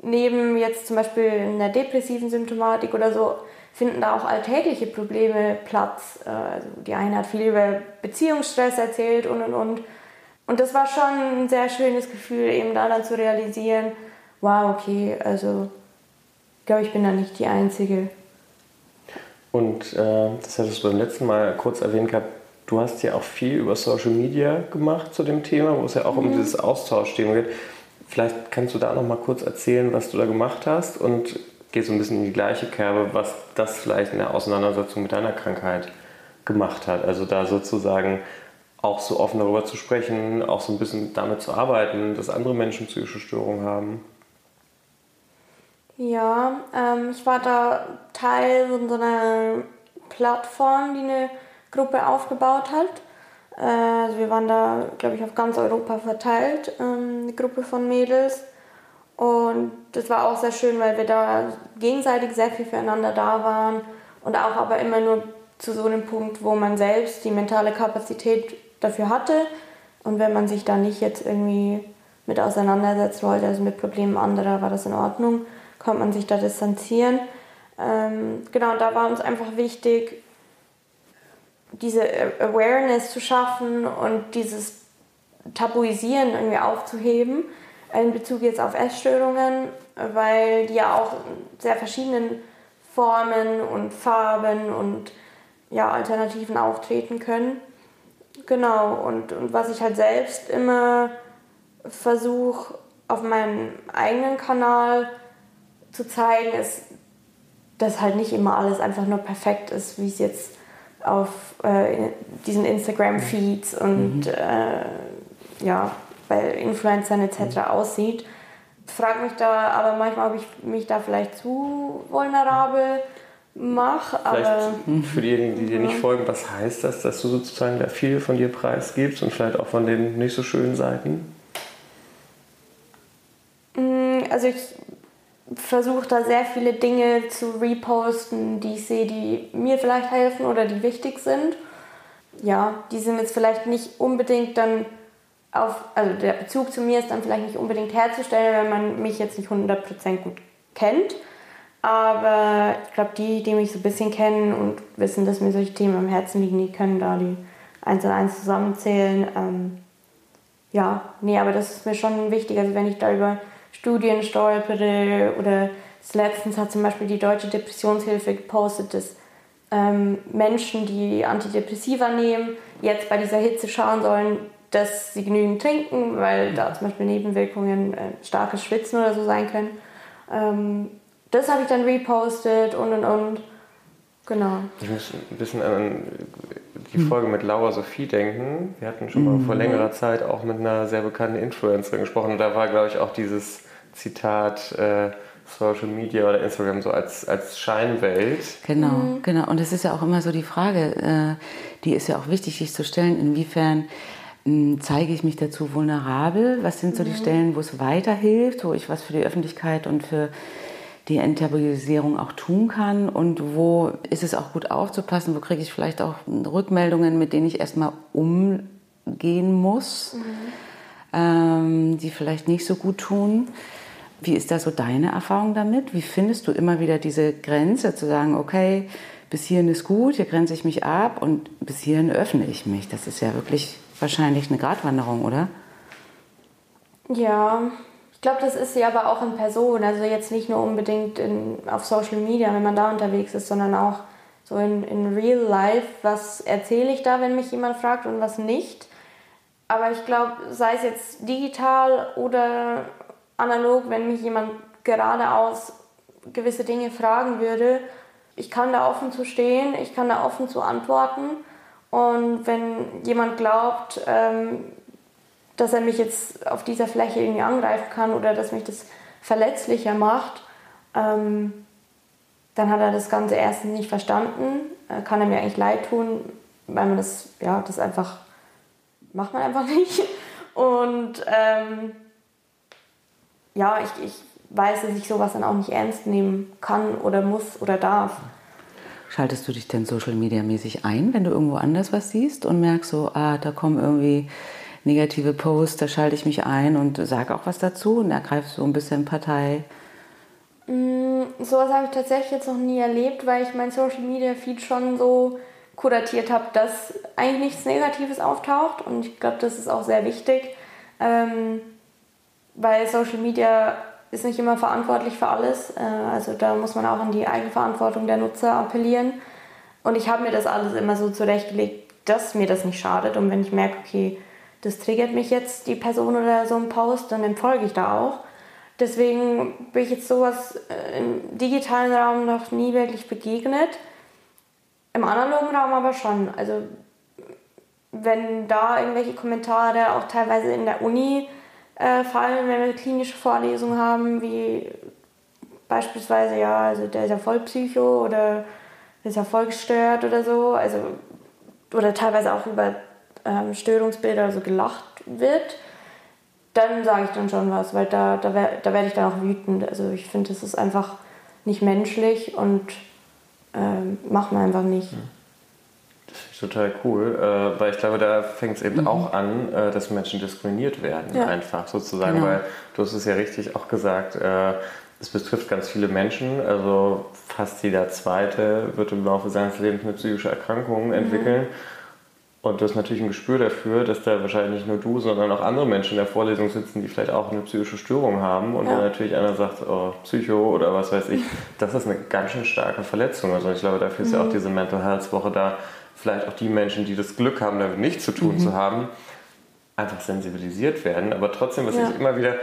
neben jetzt zum Beispiel einer depressiven Symptomatik oder so, finden da auch alltägliche Probleme Platz. Äh, also die eine hat viel über Beziehungsstress erzählt und und und. Und das war schon ein sehr schönes Gefühl, eben da dann zu realisieren, wow, okay, also ich glaube, ich bin da nicht die Einzige. Und äh, das hattest du beim letzten Mal kurz erwähnt gehabt, du hast ja auch viel über Social Media gemacht zu dem Thema, wo es ja auch mhm. um dieses Austauschthema geht. Vielleicht kannst du da noch mal kurz erzählen, was du da gemacht hast und gehst so ein bisschen in die gleiche Kerbe, was das vielleicht in der Auseinandersetzung mit deiner Krankheit gemacht hat. Also da sozusagen auch so offen darüber zu sprechen, auch so ein bisschen damit zu arbeiten, dass andere Menschen psychische Störungen haben? Ja, ähm, ich war da Teil von so einer Plattform, die eine Gruppe aufgebaut hat. Äh, also wir waren da, glaube ich, auf ganz Europa verteilt, ähm, eine Gruppe von Mädels. Und das war auch sehr schön, weil wir da gegenseitig sehr viel füreinander da waren und auch aber immer nur zu so einem Punkt, wo man selbst die mentale Kapazität dafür hatte. Und wenn man sich da nicht jetzt irgendwie mit auseinandersetzen wollte, also mit Problemen anderer war das in Ordnung, konnte man sich da distanzieren. Ähm, genau, da war uns einfach wichtig, diese Awareness zu schaffen und dieses Tabuisieren irgendwie aufzuheben in Bezug jetzt auf Essstörungen, weil die ja auch sehr verschiedenen Formen und Farben und ja, Alternativen auftreten können. Genau, und, und was ich halt selbst immer versuche auf meinem eigenen Kanal zu zeigen, ist, dass halt nicht immer alles einfach nur perfekt ist, wie es jetzt auf äh, diesen Instagram-Feeds und mhm. äh, ja, bei Influencern etc. Mhm. aussieht. Frage mich da aber manchmal, ob ich mich da vielleicht zu vulnerabel mache. Vielleicht für diejenigen, die dir nicht folgen, was heißt das, dass du sozusagen da viel von dir preisgibst und vielleicht auch von den nicht so schönen Seiten? Mm, also ich versuche da sehr viele Dinge zu reposten, die ich sehe, die mir vielleicht helfen oder die wichtig sind. Ja, die sind jetzt vielleicht nicht unbedingt dann auf, also der Bezug zu mir ist dann vielleicht nicht unbedingt herzustellen, wenn man mich jetzt nicht 100% gut kennt. Aber ich glaube, die, die mich so ein bisschen kennen und wissen, dass mir solche Themen am Herzen liegen, die können da die eins und eins zusammenzählen. Ähm, ja, nee, aber das ist mir schon wichtig. Also wenn ich da über Studien stolpere oder letztens hat zum Beispiel die Deutsche Depressionshilfe gepostet, dass ähm, Menschen, die Antidepressiva nehmen, jetzt bei dieser Hitze schauen sollen, dass sie genügend trinken, weil da zum Beispiel Nebenwirkungen, äh, starkes Schwitzen oder so sein können. Ähm, das habe ich dann repostet und und und. Genau. Ich muss ein bisschen an die Folge mit Laura Sophie denken. Wir hatten schon mal mhm. vor längerer Zeit auch mit einer sehr bekannten Influencerin gesprochen und da war, glaube ich, auch dieses Zitat äh, Social Media oder Instagram so als, als Scheinwelt. Genau, mhm. genau. Und es ist ja auch immer so die Frage, äh, die ist ja auch wichtig, sich zu stellen, inwiefern hm, zeige ich mich dazu vulnerabel? Was sind so die mhm. Stellen, wo es weiterhilft, wo ich was für die Öffentlichkeit und für die Enttabuisierung auch tun kann und wo ist es auch gut aufzupassen, wo kriege ich vielleicht auch Rückmeldungen, mit denen ich erstmal umgehen muss, mhm. ähm, die vielleicht nicht so gut tun. Wie ist da so deine Erfahrung damit? Wie findest du immer wieder diese Grenze zu sagen, okay, bis hierhin ist gut, hier grenze ich mich ab und bis hierhin öffne ich mich? Das ist ja wirklich wahrscheinlich eine Gratwanderung, oder? Ja, glaube, das ist sie aber auch in Person. Also jetzt nicht nur unbedingt in, auf Social Media, wenn man da unterwegs ist, sondern auch so in, in Real Life. Was erzähle ich da, wenn mich jemand fragt und was nicht? Aber ich glaube, sei es jetzt digital oder analog, wenn mich jemand geradeaus gewisse Dinge fragen würde, ich kann da offen zu stehen, ich kann da offen zu antworten. Und wenn jemand glaubt, ähm, dass er mich jetzt auf dieser Fläche irgendwie angreifen kann oder dass mich das verletzlicher macht, ähm, dann hat er das Ganze erstens nicht verstanden, äh, kann er mir eigentlich leid tun, weil man das, ja, das einfach, macht man einfach nicht. Und ähm, ja, ich, ich weiß, dass ich sowas dann auch nicht ernst nehmen kann oder muss oder darf. Schaltest du dich denn Social Media mäßig ein, wenn du irgendwo anders was siehst und merkst so, ah, da kommen irgendwie negative Posts, da schalte ich mich ein und sage auch was dazu und ergreife so ein bisschen Partei? Mm, sowas habe ich tatsächlich jetzt noch nie erlebt, weil ich mein Social Media Feed schon so kuratiert habe, dass eigentlich nichts Negatives auftaucht und ich glaube, das ist auch sehr wichtig, ähm, weil Social Media ist nicht immer verantwortlich für alles. Äh, also da muss man auch an die Eigenverantwortung der Nutzer appellieren. Und ich habe mir das alles immer so zurechtgelegt, dass mir das nicht schadet. Und wenn ich merke, okay, das triggert mich jetzt, die Person oder so ein Post, dann entfolge ich da auch. Deswegen bin ich jetzt sowas äh, im digitalen Raum noch nie wirklich begegnet. Im analogen Raum aber schon. Also wenn da irgendwelche Kommentare auch teilweise in der Uni äh, fallen, wenn wir klinische Vorlesungen haben, wie beispielsweise, ja, also der ist ja voll Psycho oder der ist ja voll gestört oder so, also oder teilweise auch über ähm, Störungsbilder so gelacht wird, dann sage ich dann schon was, weil da, da, da werde ich dann auch wütend. Also ich finde, das ist einfach nicht menschlich und ähm, macht man einfach nicht. Total cool, äh, weil ich glaube, da fängt es eben mhm. auch an, äh, dass Menschen diskriminiert werden, ja. einfach sozusagen, genau. weil du hast es ja richtig auch gesagt, äh, es betrifft ganz viele Menschen, also fast jeder Zweite wird im Laufe seines Lebens eine psychische Erkrankung mhm. entwickeln. Mhm. Und du hast natürlich ein Gespür dafür, dass da wahrscheinlich nicht nur du, sondern auch andere Menschen in der Vorlesung sitzen, die vielleicht auch eine psychische Störung haben. Und ja. wenn natürlich einer sagt, oh, Psycho oder was weiß ich, das ist eine ganz schön starke Verletzung. Also ich glaube, dafür ist mhm. ja auch mhm. diese Mental Health Woche da, vielleicht auch die Menschen, die das Glück haben, damit nichts zu tun mhm. zu haben, einfach sensibilisiert werden. Aber trotzdem, was ja. ich immer wieder,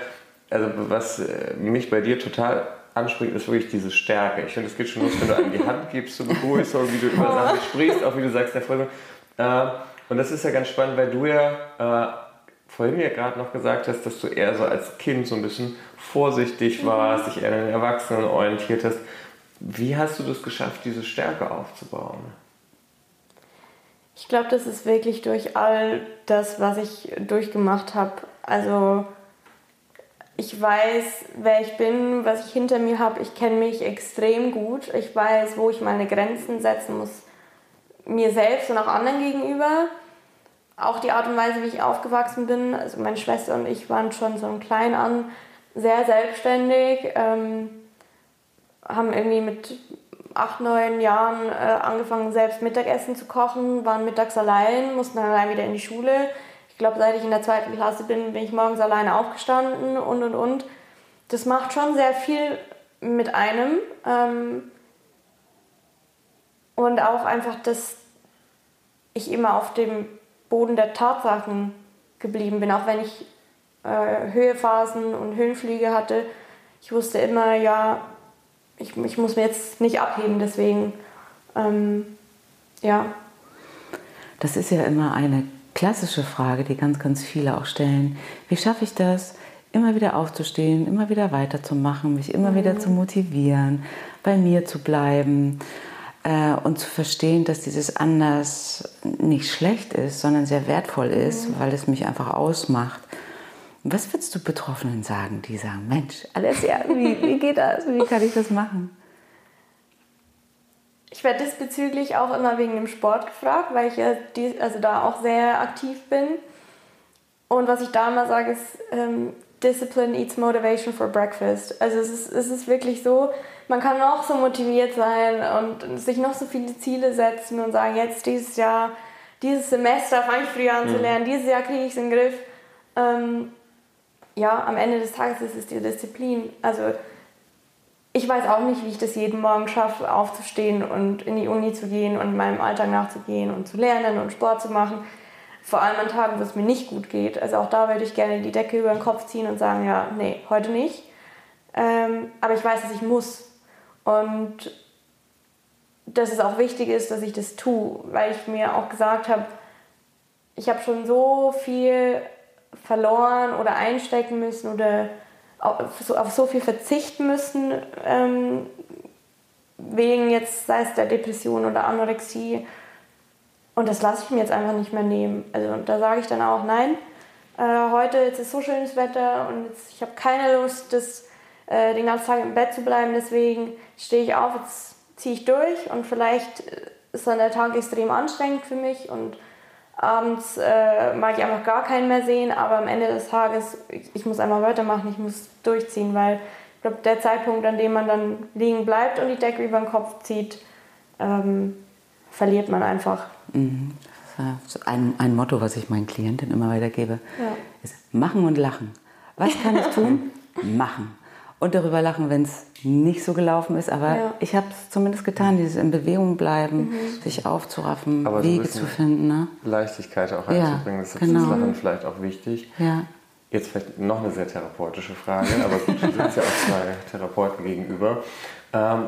also was äh, mich bei dir total anspringt, ist wirklich diese Stärke. Ich finde, es geht schon los, wenn du einem die Hand gibst zur Begrüßung, wie du über Sachen sprichst, auch wie du sagst, der Folge. Äh, und das ist ja ganz spannend, weil du ja äh, vorhin ja gerade noch gesagt hast, dass du eher so als Kind so ein bisschen vorsichtig mhm. warst, dich eher an den Erwachsenen orientiert hast. Wie hast du das geschafft, diese Stärke aufzubauen? Ich glaube, das ist wirklich durch all das, was ich durchgemacht habe. Also ich weiß, wer ich bin, was ich hinter mir habe. Ich kenne mich extrem gut. Ich weiß, wo ich meine Grenzen setzen muss, mir selbst und auch anderen gegenüber auch die Art und Weise, wie ich aufgewachsen bin. Also meine Schwester und ich waren schon so klein an sehr selbstständig, ähm, haben irgendwie mit acht, neun Jahren äh, angefangen, selbst Mittagessen zu kochen, waren mittags allein, mussten dann allein wieder in die Schule. Ich glaube, seit ich in der zweiten Klasse bin, bin ich morgens alleine aufgestanden und und und. Das macht schon sehr viel mit einem. Ähm, und auch einfach, dass ich immer auf dem Boden der Tatsachen geblieben bin, auch wenn ich äh, Höhephasen und Höhenflüge hatte. Ich wusste immer, ja, ich, ich muss mir jetzt nicht abheben, deswegen, ähm, ja. Das ist ja immer eine klassische Frage, die ganz, ganz viele auch stellen. Wie schaffe ich das, immer wieder aufzustehen, immer wieder weiterzumachen, mich immer mhm. wieder zu motivieren, bei mir zu bleiben? Äh, und zu verstehen, dass dieses anders nicht schlecht ist, sondern sehr wertvoll ist, mhm. weil es mich einfach ausmacht. Was würdest du Betroffenen sagen, die sagen, Mensch, alles ja, wie, wie geht das? Wie kann ich das machen? Ich werde diesbezüglich auch immer wegen dem Sport gefragt, weil ich ja die, also da auch sehr aktiv bin. Und was ich da immer sage, ist, ähm, Discipline eats motivation for breakfast. Also es ist, es ist wirklich so, man kann noch so motiviert sein und sich noch so viele Ziele setzen und sagen, jetzt dieses Jahr, dieses Semester fange ich früher an mhm. zu lernen, dieses Jahr kriege ich es in den Griff. Ähm, ja, am Ende des Tages ist es die Disziplin. Also ich weiß auch nicht, wie ich das jeden Morgen schaffe, aufzustehen und in die Uni zu gehen und meinem Alltag nachzugehen und zu lernen und Sport zu machen. Vor allem an Tagen, wo es mir nicht gut geht. Also auch da würde ich gerne die Decke über den Kopf ziehen und sagen, ja, nee, heute nicht. Ähm, aber ich weiß, dass ich muss. Und dass es auch wichtig ist, dass ich das tue, weil ich mir auch gesagt habe, ich habe schon so viel verloren oder einstecken müssen oder auf so viel verzichten müssen, ähm, wegen jetzt, sei es der Depression oder Anorexie. Und das lasse ich mir jetzt einfach nicht mehr nehmen. Also da sage ich dann auch, nein, äh, heute jetzt ist so schönes Wetter und jetzt, ich habe keine Lust, das äh, den ganzen Tag im Bett zu bleiben. Deswegen stehe ich auf, jetzt ziehe ich durch und vielleicht ist dann der Tag extrem anstrengend für mich und abends äh, mag ich einfach gar keinen mehr sehen, aber am Ende des Tages, ich, ich muss einmal weitermachen, ich muss durchziehen, weil ich glaube, der Zeitpunkt, an dem man dann liegen bleibt und die Decke über den Kopf zieht, ähm, verliert man einfach. Mhm. Ein, ein Motto, was ich meinen Klienten immer weitergebe, ja. ist machen und lachen. Was kann ich tun? machen und darüber lachen, wenn es nicht so gelaufen ist. Aber ja. ich habe es zumindest getan, dieses in Bewegung bleiben, mhm. sich aufzuraffen, aber Wege zu finden. Ne? Leichtigkeit auch einzubringen, ja, das ist genau. das Lachen vielleicht auch wichtig. Ja. Jetzt vielleicht noch eine sehr therapeutische Frage, aber gut, du sitzt ja auch zwei Therapeuten gegenüber. Ähm,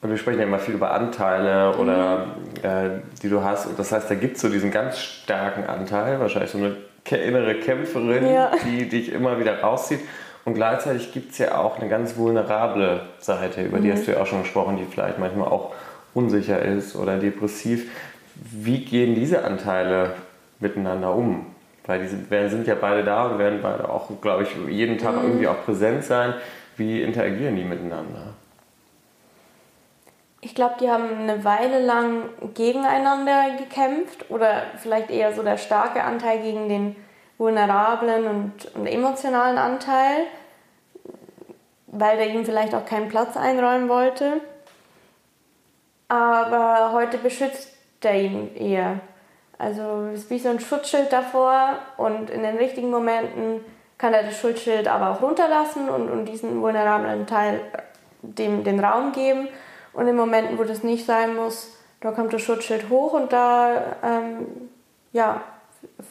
und wir sprechen ja immer viel über Anteile oder mhm. äh, die du hast. Und das heißt, da gibt es so diesen ganz starken Anteil, wahrscheinlich so eine innere Kämpferin, ja. die dich immer wieder rauszieht. Und gleichzeitig gibt es ja auch eine ganz vulnerable Seite, über mhm. die hast du ja auch schon gesprochen, die vielleicht manchmal auch unsicher ist oder depressiv. Wie gehen diese Anteile miteinander um? Weil die sind, sind ja beide da und werden beide auch, glaube ich, jeden Tag mhm. irgendwie auch präsent sein. Wie interagieren die miteinander? Ich glaube, die haben eine Weile lang gegeneinander gekämpft oder vielleicht eher so der starke Anteil gegen den vulnerablen und, und emotionalen Anteil, weil der ihm vielleicht auch keinen Platz einräumen wollte. Aber heute beschützt er ihn eher. Also es ist wie so ein Schutzschild davor und in den richtigen Momenten kann er das Schutzschild aber auch runterlassen und, und diesen vulnerablen Teil dem den Raum geben. Und in Momenten, wo das nicht sein muss, da kommt das Schutzschild hoch und da ähm, ja,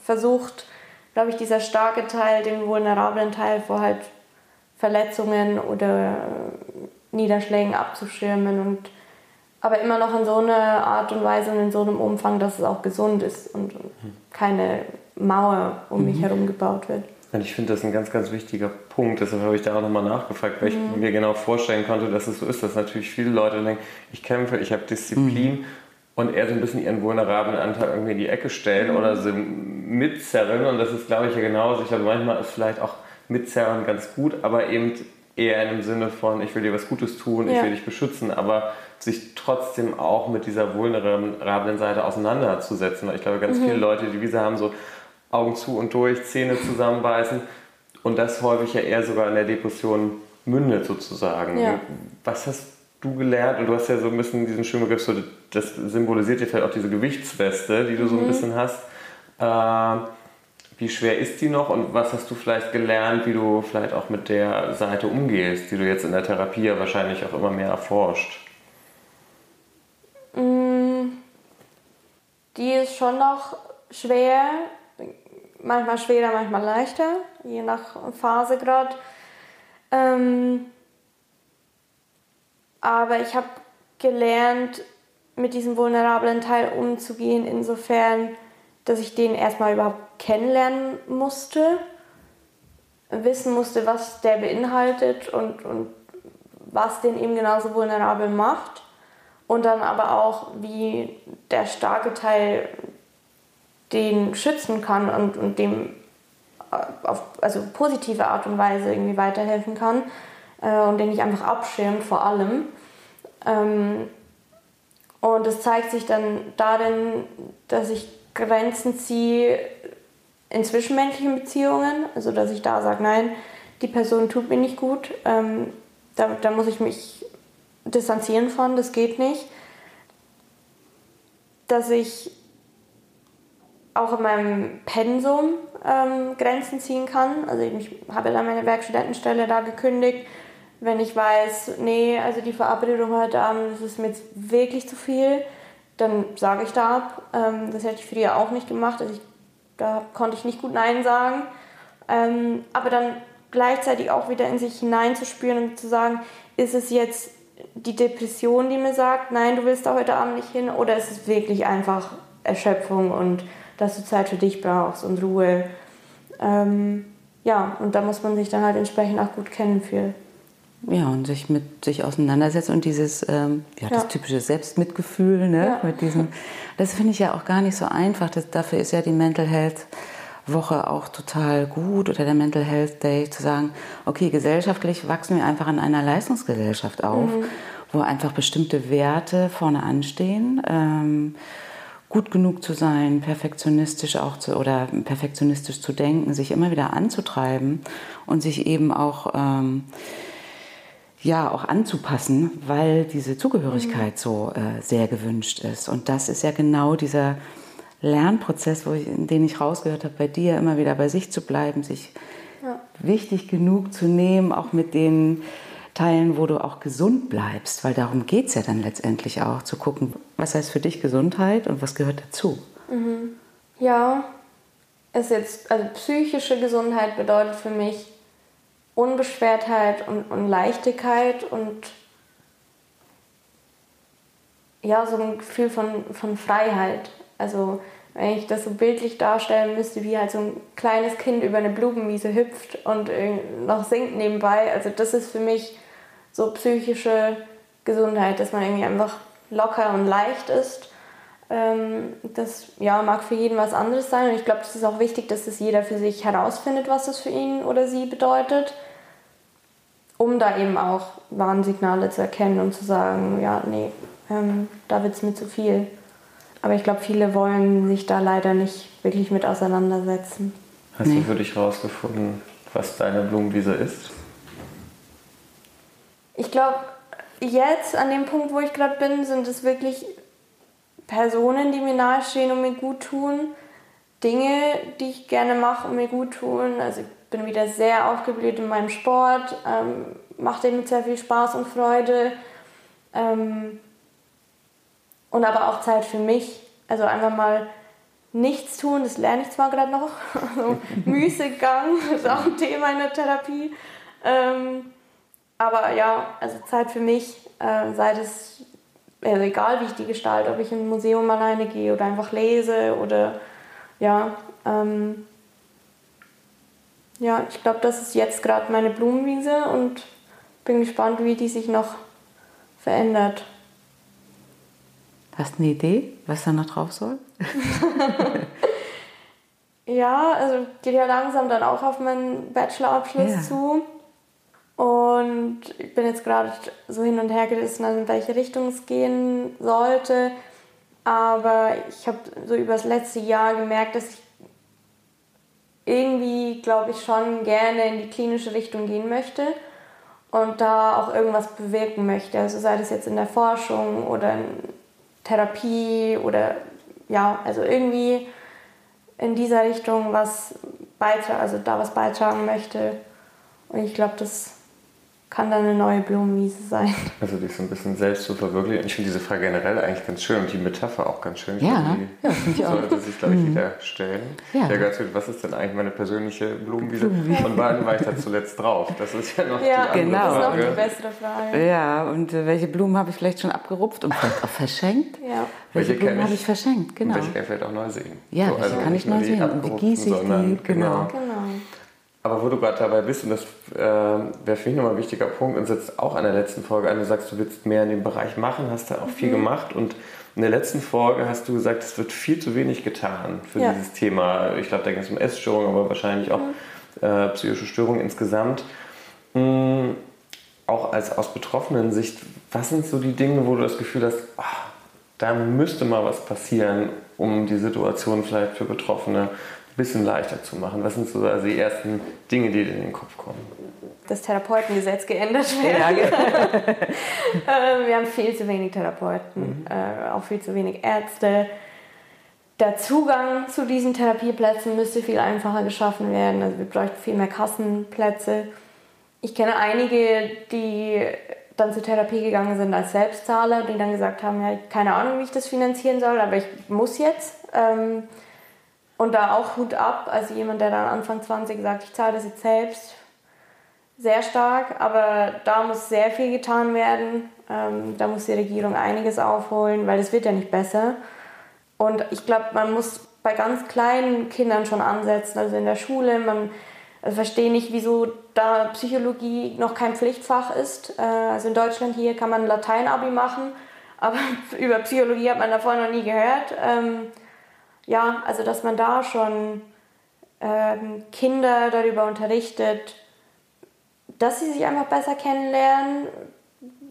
versucht, glaube ich, dieser starke Teil den vulnerablen Teil vor halt Verletzungen oder Niederschlägen abzuschirmen und aber immer noch in so einer Art und Weise und in so einem Umfang, dass es auch gesund ist und keine Mauer um mich mhm. herum gebaut wird. Und ich finde das ein ganz, ganz wichtiger Punkt. Deshalb habe ich da auch nochmal nachgefragt, weil mhm. ich mir genau vorstellen konnte, dass es so ist, dass natürlich viele Leute denken, ich kämpfe, ich habe Disziplin mhm. Und eher so ein bisschen ihren vulnerablen Anteil irgendwie in die Ecke stellen mhm. oder sie mitzerren. Und das ist, glaube ich, ja genauso. Ich glaube, manchmal ist vielleicht auch mitzerren ganz gut, aber eben eher in dem Sinne von, ich will dir was Gutes tun, ja. ich will dich beschützen, aber sich trotzdem auch mit dieser vulnerablen Seite auseinanderzusetzen. Weil ich glaube, ganz mhm. viele Leute, die Visa haben so Augen zu und durch, Zähne zusammenbeißen und das häufig ja eher sogar in der Depression mündet sozusagen. Ja. Was hast du gelernt? Und du hast ja so ein bisschen diesen schönen Begriff, so, das symbolisiert ja vielleicht auch diese Gewichtsweste, die du mhm. so ein mhm. bisschen hast. Äh, wie schwer ist die noch und was hast du vielleicht gelernt, wie du vielleicht auch mit der Seite umgehst, die du jetzt in der Therapie ja wahrscheinlich auch immer mehr erforscht? Mm, die ist schon noch schwer, manchmal schwerer, manchmal leichter, je nach Phase gerade. Ähm, aber ich habe gelernt, mit diesem vulnerablen Teil umzugehen, insofern, dass ich den erstmal überhaupt kennenlernen musste, wissen musste, was der beinhaltet und, und was den eben genauso vulnerabel macht. Und dann aber auch, wie der starke Teil den schützen kann und, und dem auf also positive Art und Weise irgendwie weiterhelfen kann äh, und den ich einfach abschirmt vor allem. Ähm, und es zeigt sich dann darin, dass ich Grenzen ziehe in zwischenmenschlichen Beziehungen, also dass ich da sage, nein, die Person tut mir nicht gut, ähm, da, da muss ich mich distanzieren von, das geht nicht. Dass ich auch in meinem Pensum ähm, Grenzen ziehen kann. Also ich habe dann meine Werkstudentenstelle da gekündigt, wenn ich weiß, nee, also die Verabredung heute Abend, das ist mir jetzt wirklich zu viel, dann sage ich da ab. Ähm, das hätte ich früher auch nicht gemacht. Also ich, da konnte ich nicht gut Nein sagen. Ähm, aber dann gleichzeitig auch wieder in sich hineinzuspüren und zu sagen, ist es jetzt die Depression, die mir sagt, nein, du willst da heute Abend nicht hin, oder ist es wirklich einfach Erschöpfung und dass du Zeit für dich brauchst und Ruhe. Ähm, ja, und da muss man sich dann halt entsprechend auch gut kennen für. Ja, und sich mit sich auseinandersetzen und dieses, ähm, ja, das ja. typische Selbstmitgefühl, ne? Ja. Mit diesem, das finde ich ja auch gar nicht so einfach. Das, dafür ist ja die Mental Health Woche auch total gut oder der Mental Health Day zu sagen, okay, gesellschaftlich wachsen wir einfach in einer Leistungsgesellschaft auf, mhm. wo einfach bestimmte Werte vorne anstehen. Ähm, gut genug zu sein, perfektionistisch auch zu oder perfektionistisch zu denken, sich immer wieder anzutreiben und sich eben auch ähm, ja auch anzupassen, weil diese Zugehörigkeit mhm. so äh, sehr gewünscht ist. Und das ist ja genau dieser Lernprozess, wo ich, in den ich rausgehört habe, bei dir immer wieder bei sich zu bleiben, sich ja. wichtig genug zu nehmen, auch mit den Teilen, wo du auch gesund bleibst, weil darum geht es ja dann letztendlich auch, zu gucken, was heißt für dich Gesundheit und was gehört dazu. Mhm. Ja, ist jetzt, also psychische Gesundheit bedeutet für mich Unbeschwertheit und, und Leichtigkeit und ja, so ein Gefühl von, von Freiheit. Also wenn ich das so bildlich darstellen müsste, wie halt so ein kleines Kind über eine Blumenwiese hüpft und noch singt nebenbei. Also das ist für mich so psychische Gesundheit, dass man irgendwie einfach locker und leicht ist. Ähm, das ja, mag für jeden was anderes sein und ich glaube, es ist auch wichtig, dass das jeder für sich herausfindet, was das für ihn oder sie bedeutet, um da eben auch Warnsignale zu erkennen und zu sagen, ja, nee, ähm, da wird es mir zu viel. Aber ich glaube, viele wollen sich da leider nicht wirklich mit auseinandersetzen. Hast nee. du für dich herausgefunden, was deine Blumenwiese ist? Ich glaube, jetzt an dem Punkt, wo ich gerade bin, sind es wirklich Personen, die mir nahestehen und mir gut tun. Dinge, die ich gerne mache und mir gut tun. Also ich bin wieder sehr aufgeblüht in meinem Sport, ähm, macht mit sehr viel Spaß und Freude. Ähm, und aber auch Zeit für mich. Also einfach mal nichts tun, das lerne ich zwar gerade noch. Also Müßiggang ist auch ein Thema in der Therapie. Ähm, aber ja, also Zeit für mich, äh, sei das also egal wie ich die gestalte, ob ich in ein Museum alleine gehe oder einfach lese oder ja, ähm, ja, ich glaube, das ist jetzt gerade meine Blumenwiese und bin gespannt, wie die sich noch verändert. Hast du eine Idee, was da noch drauf soll? ja, also geht ja langsam dann auch auf meinen Bachelorabschluss ja. zu. Und ich bin jetzt gerade so hin und her gerissen, also in welche Richtung es gehen sollte. Aber ich habe so über das letzte Jahr gemerkt, dass ich irgendwie, glaube ich, schon gerne in die klinische Richtung gehen möchte und da auch irgendwas bewirken möchte. Also sei das jetzt in der Forschung oder in Therapie oder ja, also irgendwie in dieser Richtung was beitragen, also da was beitragen möchte. Und ich glaube, das kann dann eine neue Blumenwiese sein. Also dich so ein bisschen selbst zu verwirklichen. Ich finde diese Frage generell eigentlich ganz schön und die Metapher auch ganz schön. Ich ja, die ja finde ich auch. sollte sich, glaube ich, mhm. wieder stellen. Ja. Der Gertrud, was ist denn eigentlich meine persönliche Blumenwiese? Blumenwiese. Und wann war ich da zuletzt drauf? Das ist ja noch ja, die andere genau. Frage. Das ist noch die bessere Frage. Ja, und äh, welche Blumen habe ich vielleicht schon abgerupft und vielleicht auch verschenkt? Ja. Welche, welche Blumen habe ich verschenkt, genau. Und welche kann ich vielleicht auch neu sehen. Ja, so, also kann ich neu sehen. Und wie gieße ich die? Genau. genau. Aber wo du gerade dabei bist, und das äh, wäre für mich nochmal ein wichtiger Punkt und setzt auch an der letzten Folge an, du sagst, du willst mehr in dem Bereich machen, hast da auch mhm. viel gemacht und in der letzten Folge hast du gesagt, es wird viel zu wenig getan für ja. dieses Thema. Ich glaube, da ging es um Essstörungen, aber wahrscheinlich auch mhm. äh, psychische Störungen insgesamt. Mhm. Auch als aus betroffenen Sicht, was sind so die Dinge, wo du das Gefühl hast, oh, da müsste mal was passieren, um die Situation vielleicht für Betroffene ein bisschen leichter zu machen? Was sind so also die ersten Dinge, die dir in den Kopf kommen? Das Therapeutengesetz geändert wird. Ja, genau. Ähm, wir haben viel zu wenig Therapeuten, mhm. Äh, auch viel zu wenig Ärzte. Der Zugang zu diesen Therapieplätzen müsste viel einfacher geschaffen werden. Also wir bräuchten viel mehr Kassenplätze. Ich kenne einige, die dann zur Therapie gegangen sind als Selbstzahler, die dann gesagt haben, ja, keine Ahnung, wie ich das finanzieren soll, aber ich muss jetzt. Ähm, und da auch Hut ab, also jemand, der dann Anfang 20 sagt, ich zahle das jetzt selbst, sehr stark, aber da muss sehr viel getan werden. Ähm, da muss die Regierung einiges aufholen, weil es wird ja nicht besser. Und ich glaube, man muss bei ganz kleinen Kindern schon ansetzen, also in der Schule. Man also verstehe nicht, wieso da Psychologie noch kein Pflichtfach ist. Äh, also in Deutschland hier kann man Latein-Abi machen, aber über Psychologie hat man davor noch nie gehört. Ähm, ja, also dass man da schon ähm, Kinder darüber unterrichtet, dass sie sich einfach besser kennenlernen,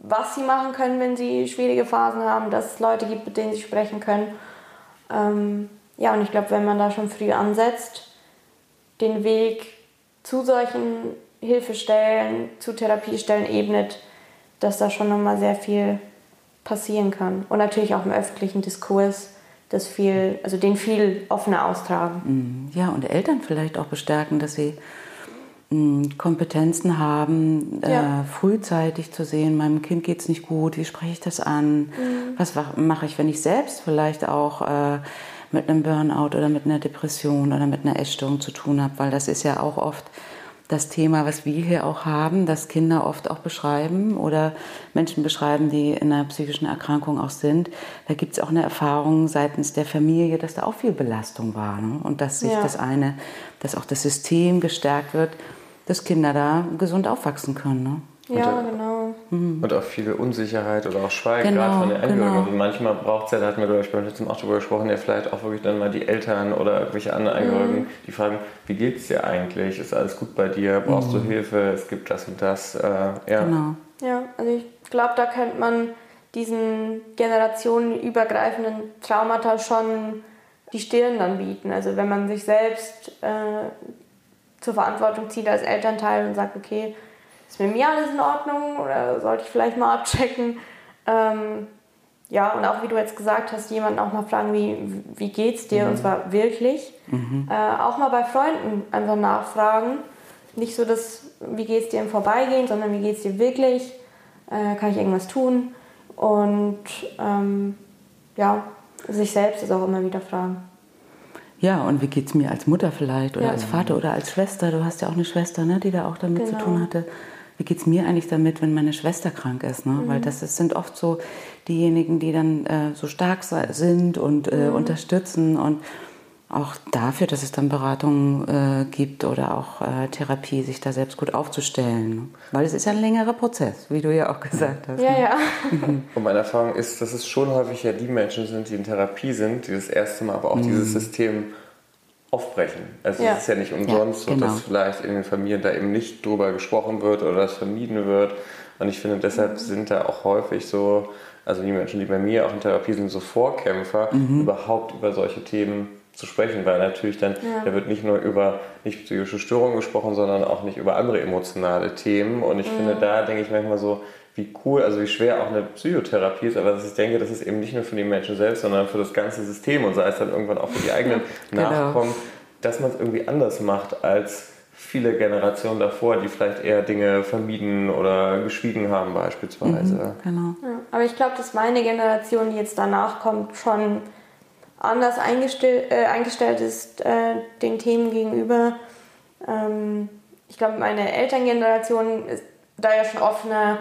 was sie machen können, wenn sie schwierige Phasen haben, dass es Leute gibt, mit denen sie sprechen können. Ähm, ja, und ich glaube, wenn man da schon früh ansetzt, den Weg zu solchen Hilfestellen, zu Therapiestellen ebnet, dass da schon nochmal sehr viel passieren kann. Und natürlich auch im öffentlichen Diskurs das viel, also den viel offener austragen. Mhm. Ja, und Eltern vielleicht auch bestärken, dass sie mm, Kompetenzen haben, äh, ja. äh, frühzeitig zu sehen, meinem Kind geht es nicht gut, wie spreche ich das an, mhm. was mache ich, wenn ich selbst vielleicht auch äh, mit einem Burnout oder mit einer Depression oder mit einer Essstörung zu tun habe, weil das ist ja auch oft das Thema, was wir hier auch haben, dass Kinder oft auch beschreiben oder Menschen beschreiben, die in einer psychischen Erkrankung auch sind. Da gibt es auch eine Erfahrung seitens der Familie, dass da auch viel Belastung war. Ne? Und dass sich ja. das eine, dass auch das System gestärkt wird, dass Kinder da gesund aufwachsen können. Ne? Ja, und, genau. Mhm. Und auch viel Unsicherheit oder auch Schweigen, genau, gerade von den Angehörigen. Genau. Und manchmal braucht es ja, da hatten wir, glaube ich, beim letzten Mal auch darüber gesprochen, ja vielleicht auch wirklich dann mal die Eltern oder irgendwelche anderen Angehörigen, mhm. die fragen, wie geht es dir eigentlich? Ist alles gut bei dir? Brauchst mhm. du Hilfe? Es gibt das und das. Äh, ja. Genau. Ja, also ich glaube, da könnte man diesen generationenübergreifenden Traumata schon die Stirn dann bieten. Also wenn man sich selbst äh, zur Verantwortung zieht als Elternteil und sagt, okay, ist mit mir alles in Ordnung oder sollte ich vielleicht mal abchecken? Ähm, ja, und auch wie du jetzt gesagt hast, jemanden auch mal fragen, wie, wie geht's dir? Mhm. Und zwar wirklich. Mhm. Äh, auch mal bei Freunden einfach nachfragen. Nicht so das, wie geht's dir im Vorbeigehen, sondern wie geht's dir wirklich? Äh, kann ich irgendwas tun? Und ähm, ja, sich selbst ist auch immer wieder fragen. Ja, und wie geht es mir als Mutter vielleicht oder ja. als Vater oder als Schwester? Du hast ja auch eine Schwester, ne, die da auch damit genau. zu tun hatte. Wie geht es mir eigentlich damit, wenn meine Schwester krank ist? Ne? Mhm. Weil das ist, sind oft so diejenigen, die dann äh, so stark sind und äh, mhm. unterstützen und auch dafür, dass es dann Beratungen äh, gibt oder auch äh, Therapie, sich da selbst gut aufzustellen. Weil es ist ja ein längerer Prozess, wie du ja auch gesagt hast. Ja, ne? ja. Und meine Erfahrung ist, dass es schon häufig ja die Menschen sind, die in Therapie sind, die das erste Mal aber auch mhm. dieses System aufbrechen. Also ja. es ist ja nicht umsonst ja, genau. so, dass vielleicht in den Familien da eben nicht drüber gesprochen wird oder das vermieden wird. Und ich finde, deshalb mhm. sind da auch häufig so, also die Menschen, die bei mir auch in Therapie sind, so Vorkämpfer, mhm. überhaupt über solche Themen zu sprechen, weil natürlich dann, ja. da wird nicht nur über nicht psychische Störungen gesprochen, sondern auch nicht über andere emotionale Themen. Und ich mhm. finde, da denke ich manchmal so, wie cool, also wie schwer auch eine Psychotherapie ist, aber dass ich denke, das ist eben nicht nur für die Menschen selbst, sondern für das ganze System und sei es dann irgendwann auch für die eigenen genau. Nachkommen, dass man es irgendwie anders macht als viele Generationen davor, die vielleicht eher Dinge vermieden oder geschwiegen haben beispielsweise. Mhm, genau. Ja, aber ich glaube, dass meine Generation, die jetzt danach kommt, schon anders eingestell, äh, eingestellt ist äh, den Themen gegenüber. Ähm, ich glaube, meine Elterngeneration ist da ja schon offener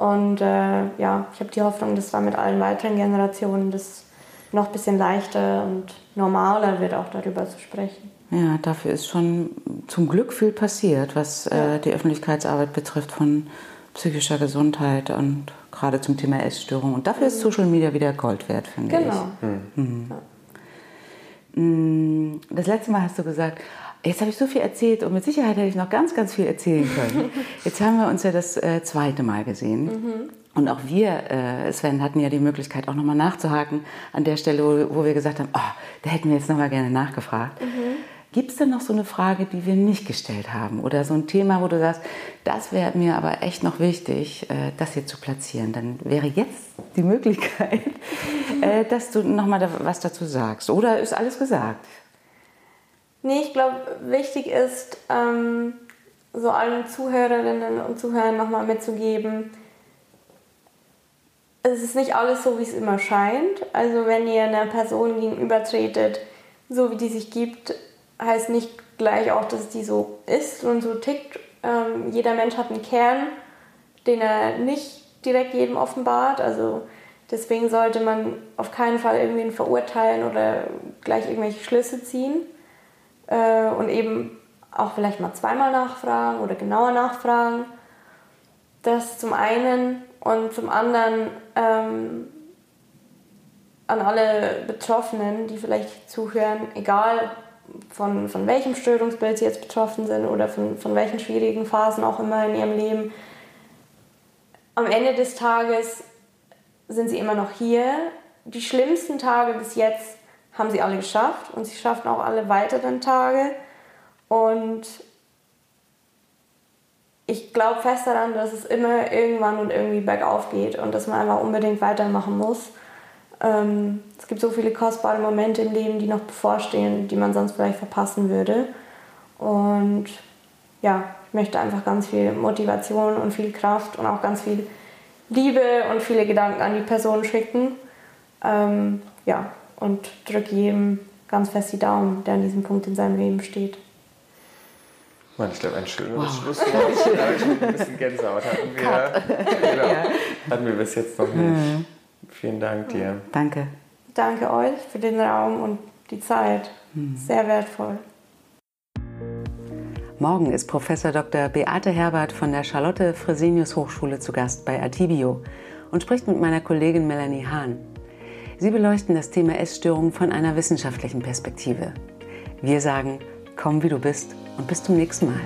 und äh, ja, ich habe die Hoffnung, dass da mit allen weiteren Generationen das noch ein bisschen leichter und normaler wird, auch darüber zu sprechen. Ja, dafür ist schon zum Glück viel passiert, was äh, ja. die Öffentlichkeitsarbeit betrifft von psychischer Gesundheit und gerade zum Thema Essstörung. Und dafür mhm. ist Social Media wieder Gold wert, finde genau. ich. Genau. Mhm. Ja. Mm, das letzte Mal hast du gesagt, jetzt habe ich so viel erzählt und mit Sicherheit hätte ich noch ganz, ganz viel erzählen können. Jetzt haben wir uns ja das äh, zweite Mal gesehen. Mhm. Und auch wir, äh, Sven, hatten ja die Möglichkeit, auch nochmal nachzuhaken an der Stelle, wo, wo wir gesagt haben, oh, da hätten wir jetzt nochmal gerne nachgefragt. Mhm. Gibt es denn noch so eine Frage, die wir nicht gestellt haben? Oder so ein Thema, wo du sagst, das wäre mir aber echt noch wichtig, äh, das hier zu platzieren? Dann wäre jetzt die Möglichkeit, äh, dass du nochmal was dazu sagst. Oder ist alles gesagt? Nee, ich glaube, wichtig ist, ähm, so allen Zuhörerinnen und Zuhörern nochmal mitzugeben, es ist nicht alles so, wie es immer scheint. Also wenn ihr einer Person gegenübertretet, so wie die sich gibt, heißt nicht gleich auch, dass die so ist und so tickt. Ähm, jeder Mensch hat einen Kern, den er nicht direkt jedem offenbart. Also deswegen sollte man auf keinen Fall irgendwen verurteilen oder gleich irgendwelche Schlüsse ziehen. Äh, und eben auch vielleicht mal zweimal nachfragen oder genauer nachfragen. Das zum einen und zum anderen ähm, an alle Betroffenen, die vielleicht zuhören, egal von, von welchem Störungsbild sie jetzt betroffen sind oder von, von welchen schwierigen Phasen auch immer in ihrem Leben. Am Ende des Tages sind sie immer noch hier. Die schlimmsten Tage bis jetzt haben sie alle geschafft und sie schaffen auch alle weiteren Tage. Und ich glaube fest daran, dass es immer irgendwann und irgendwie bergauf geht und dass man einfach unbedingt weitermachen muss. Ähm, es gibt so viele kostbare Momente im Leben, die noch bevorstehen, die man sonst vielleicht verpassen würde. Und ja, ich möchte einfach ganz viel Motivation und viel Kraft und auch ganz viel Liebe und viele Gedanken an die Person schicken. Ähm, ja, und drücke jedem ganz fest die Daumen, der an diesem Punkt in seinem Leben steht. Mann, ich glaube, ein schönes wow. Schlusswort. da ich ein bisschen Gänsehaut hatten wir, genau, ja. hatten wir bis jetzt noch nicht. Mhm. Vielen Dank dir. Danke. Danke euch für den Raum und die Zeit. Hm. Sehr wertvoll. Morgen ist Professor Dr. Beate Herbert von der Charlotte Fresenius Hochschule zu Gast bei Atibio und spricht mit meiner Kollegin Melanie Hahn. Sie beleuchten das Thema Essstörung von einer wissenschaftlichen Perspektive. Wir sagen, komm wie du bist und bis zum nächsten Mal.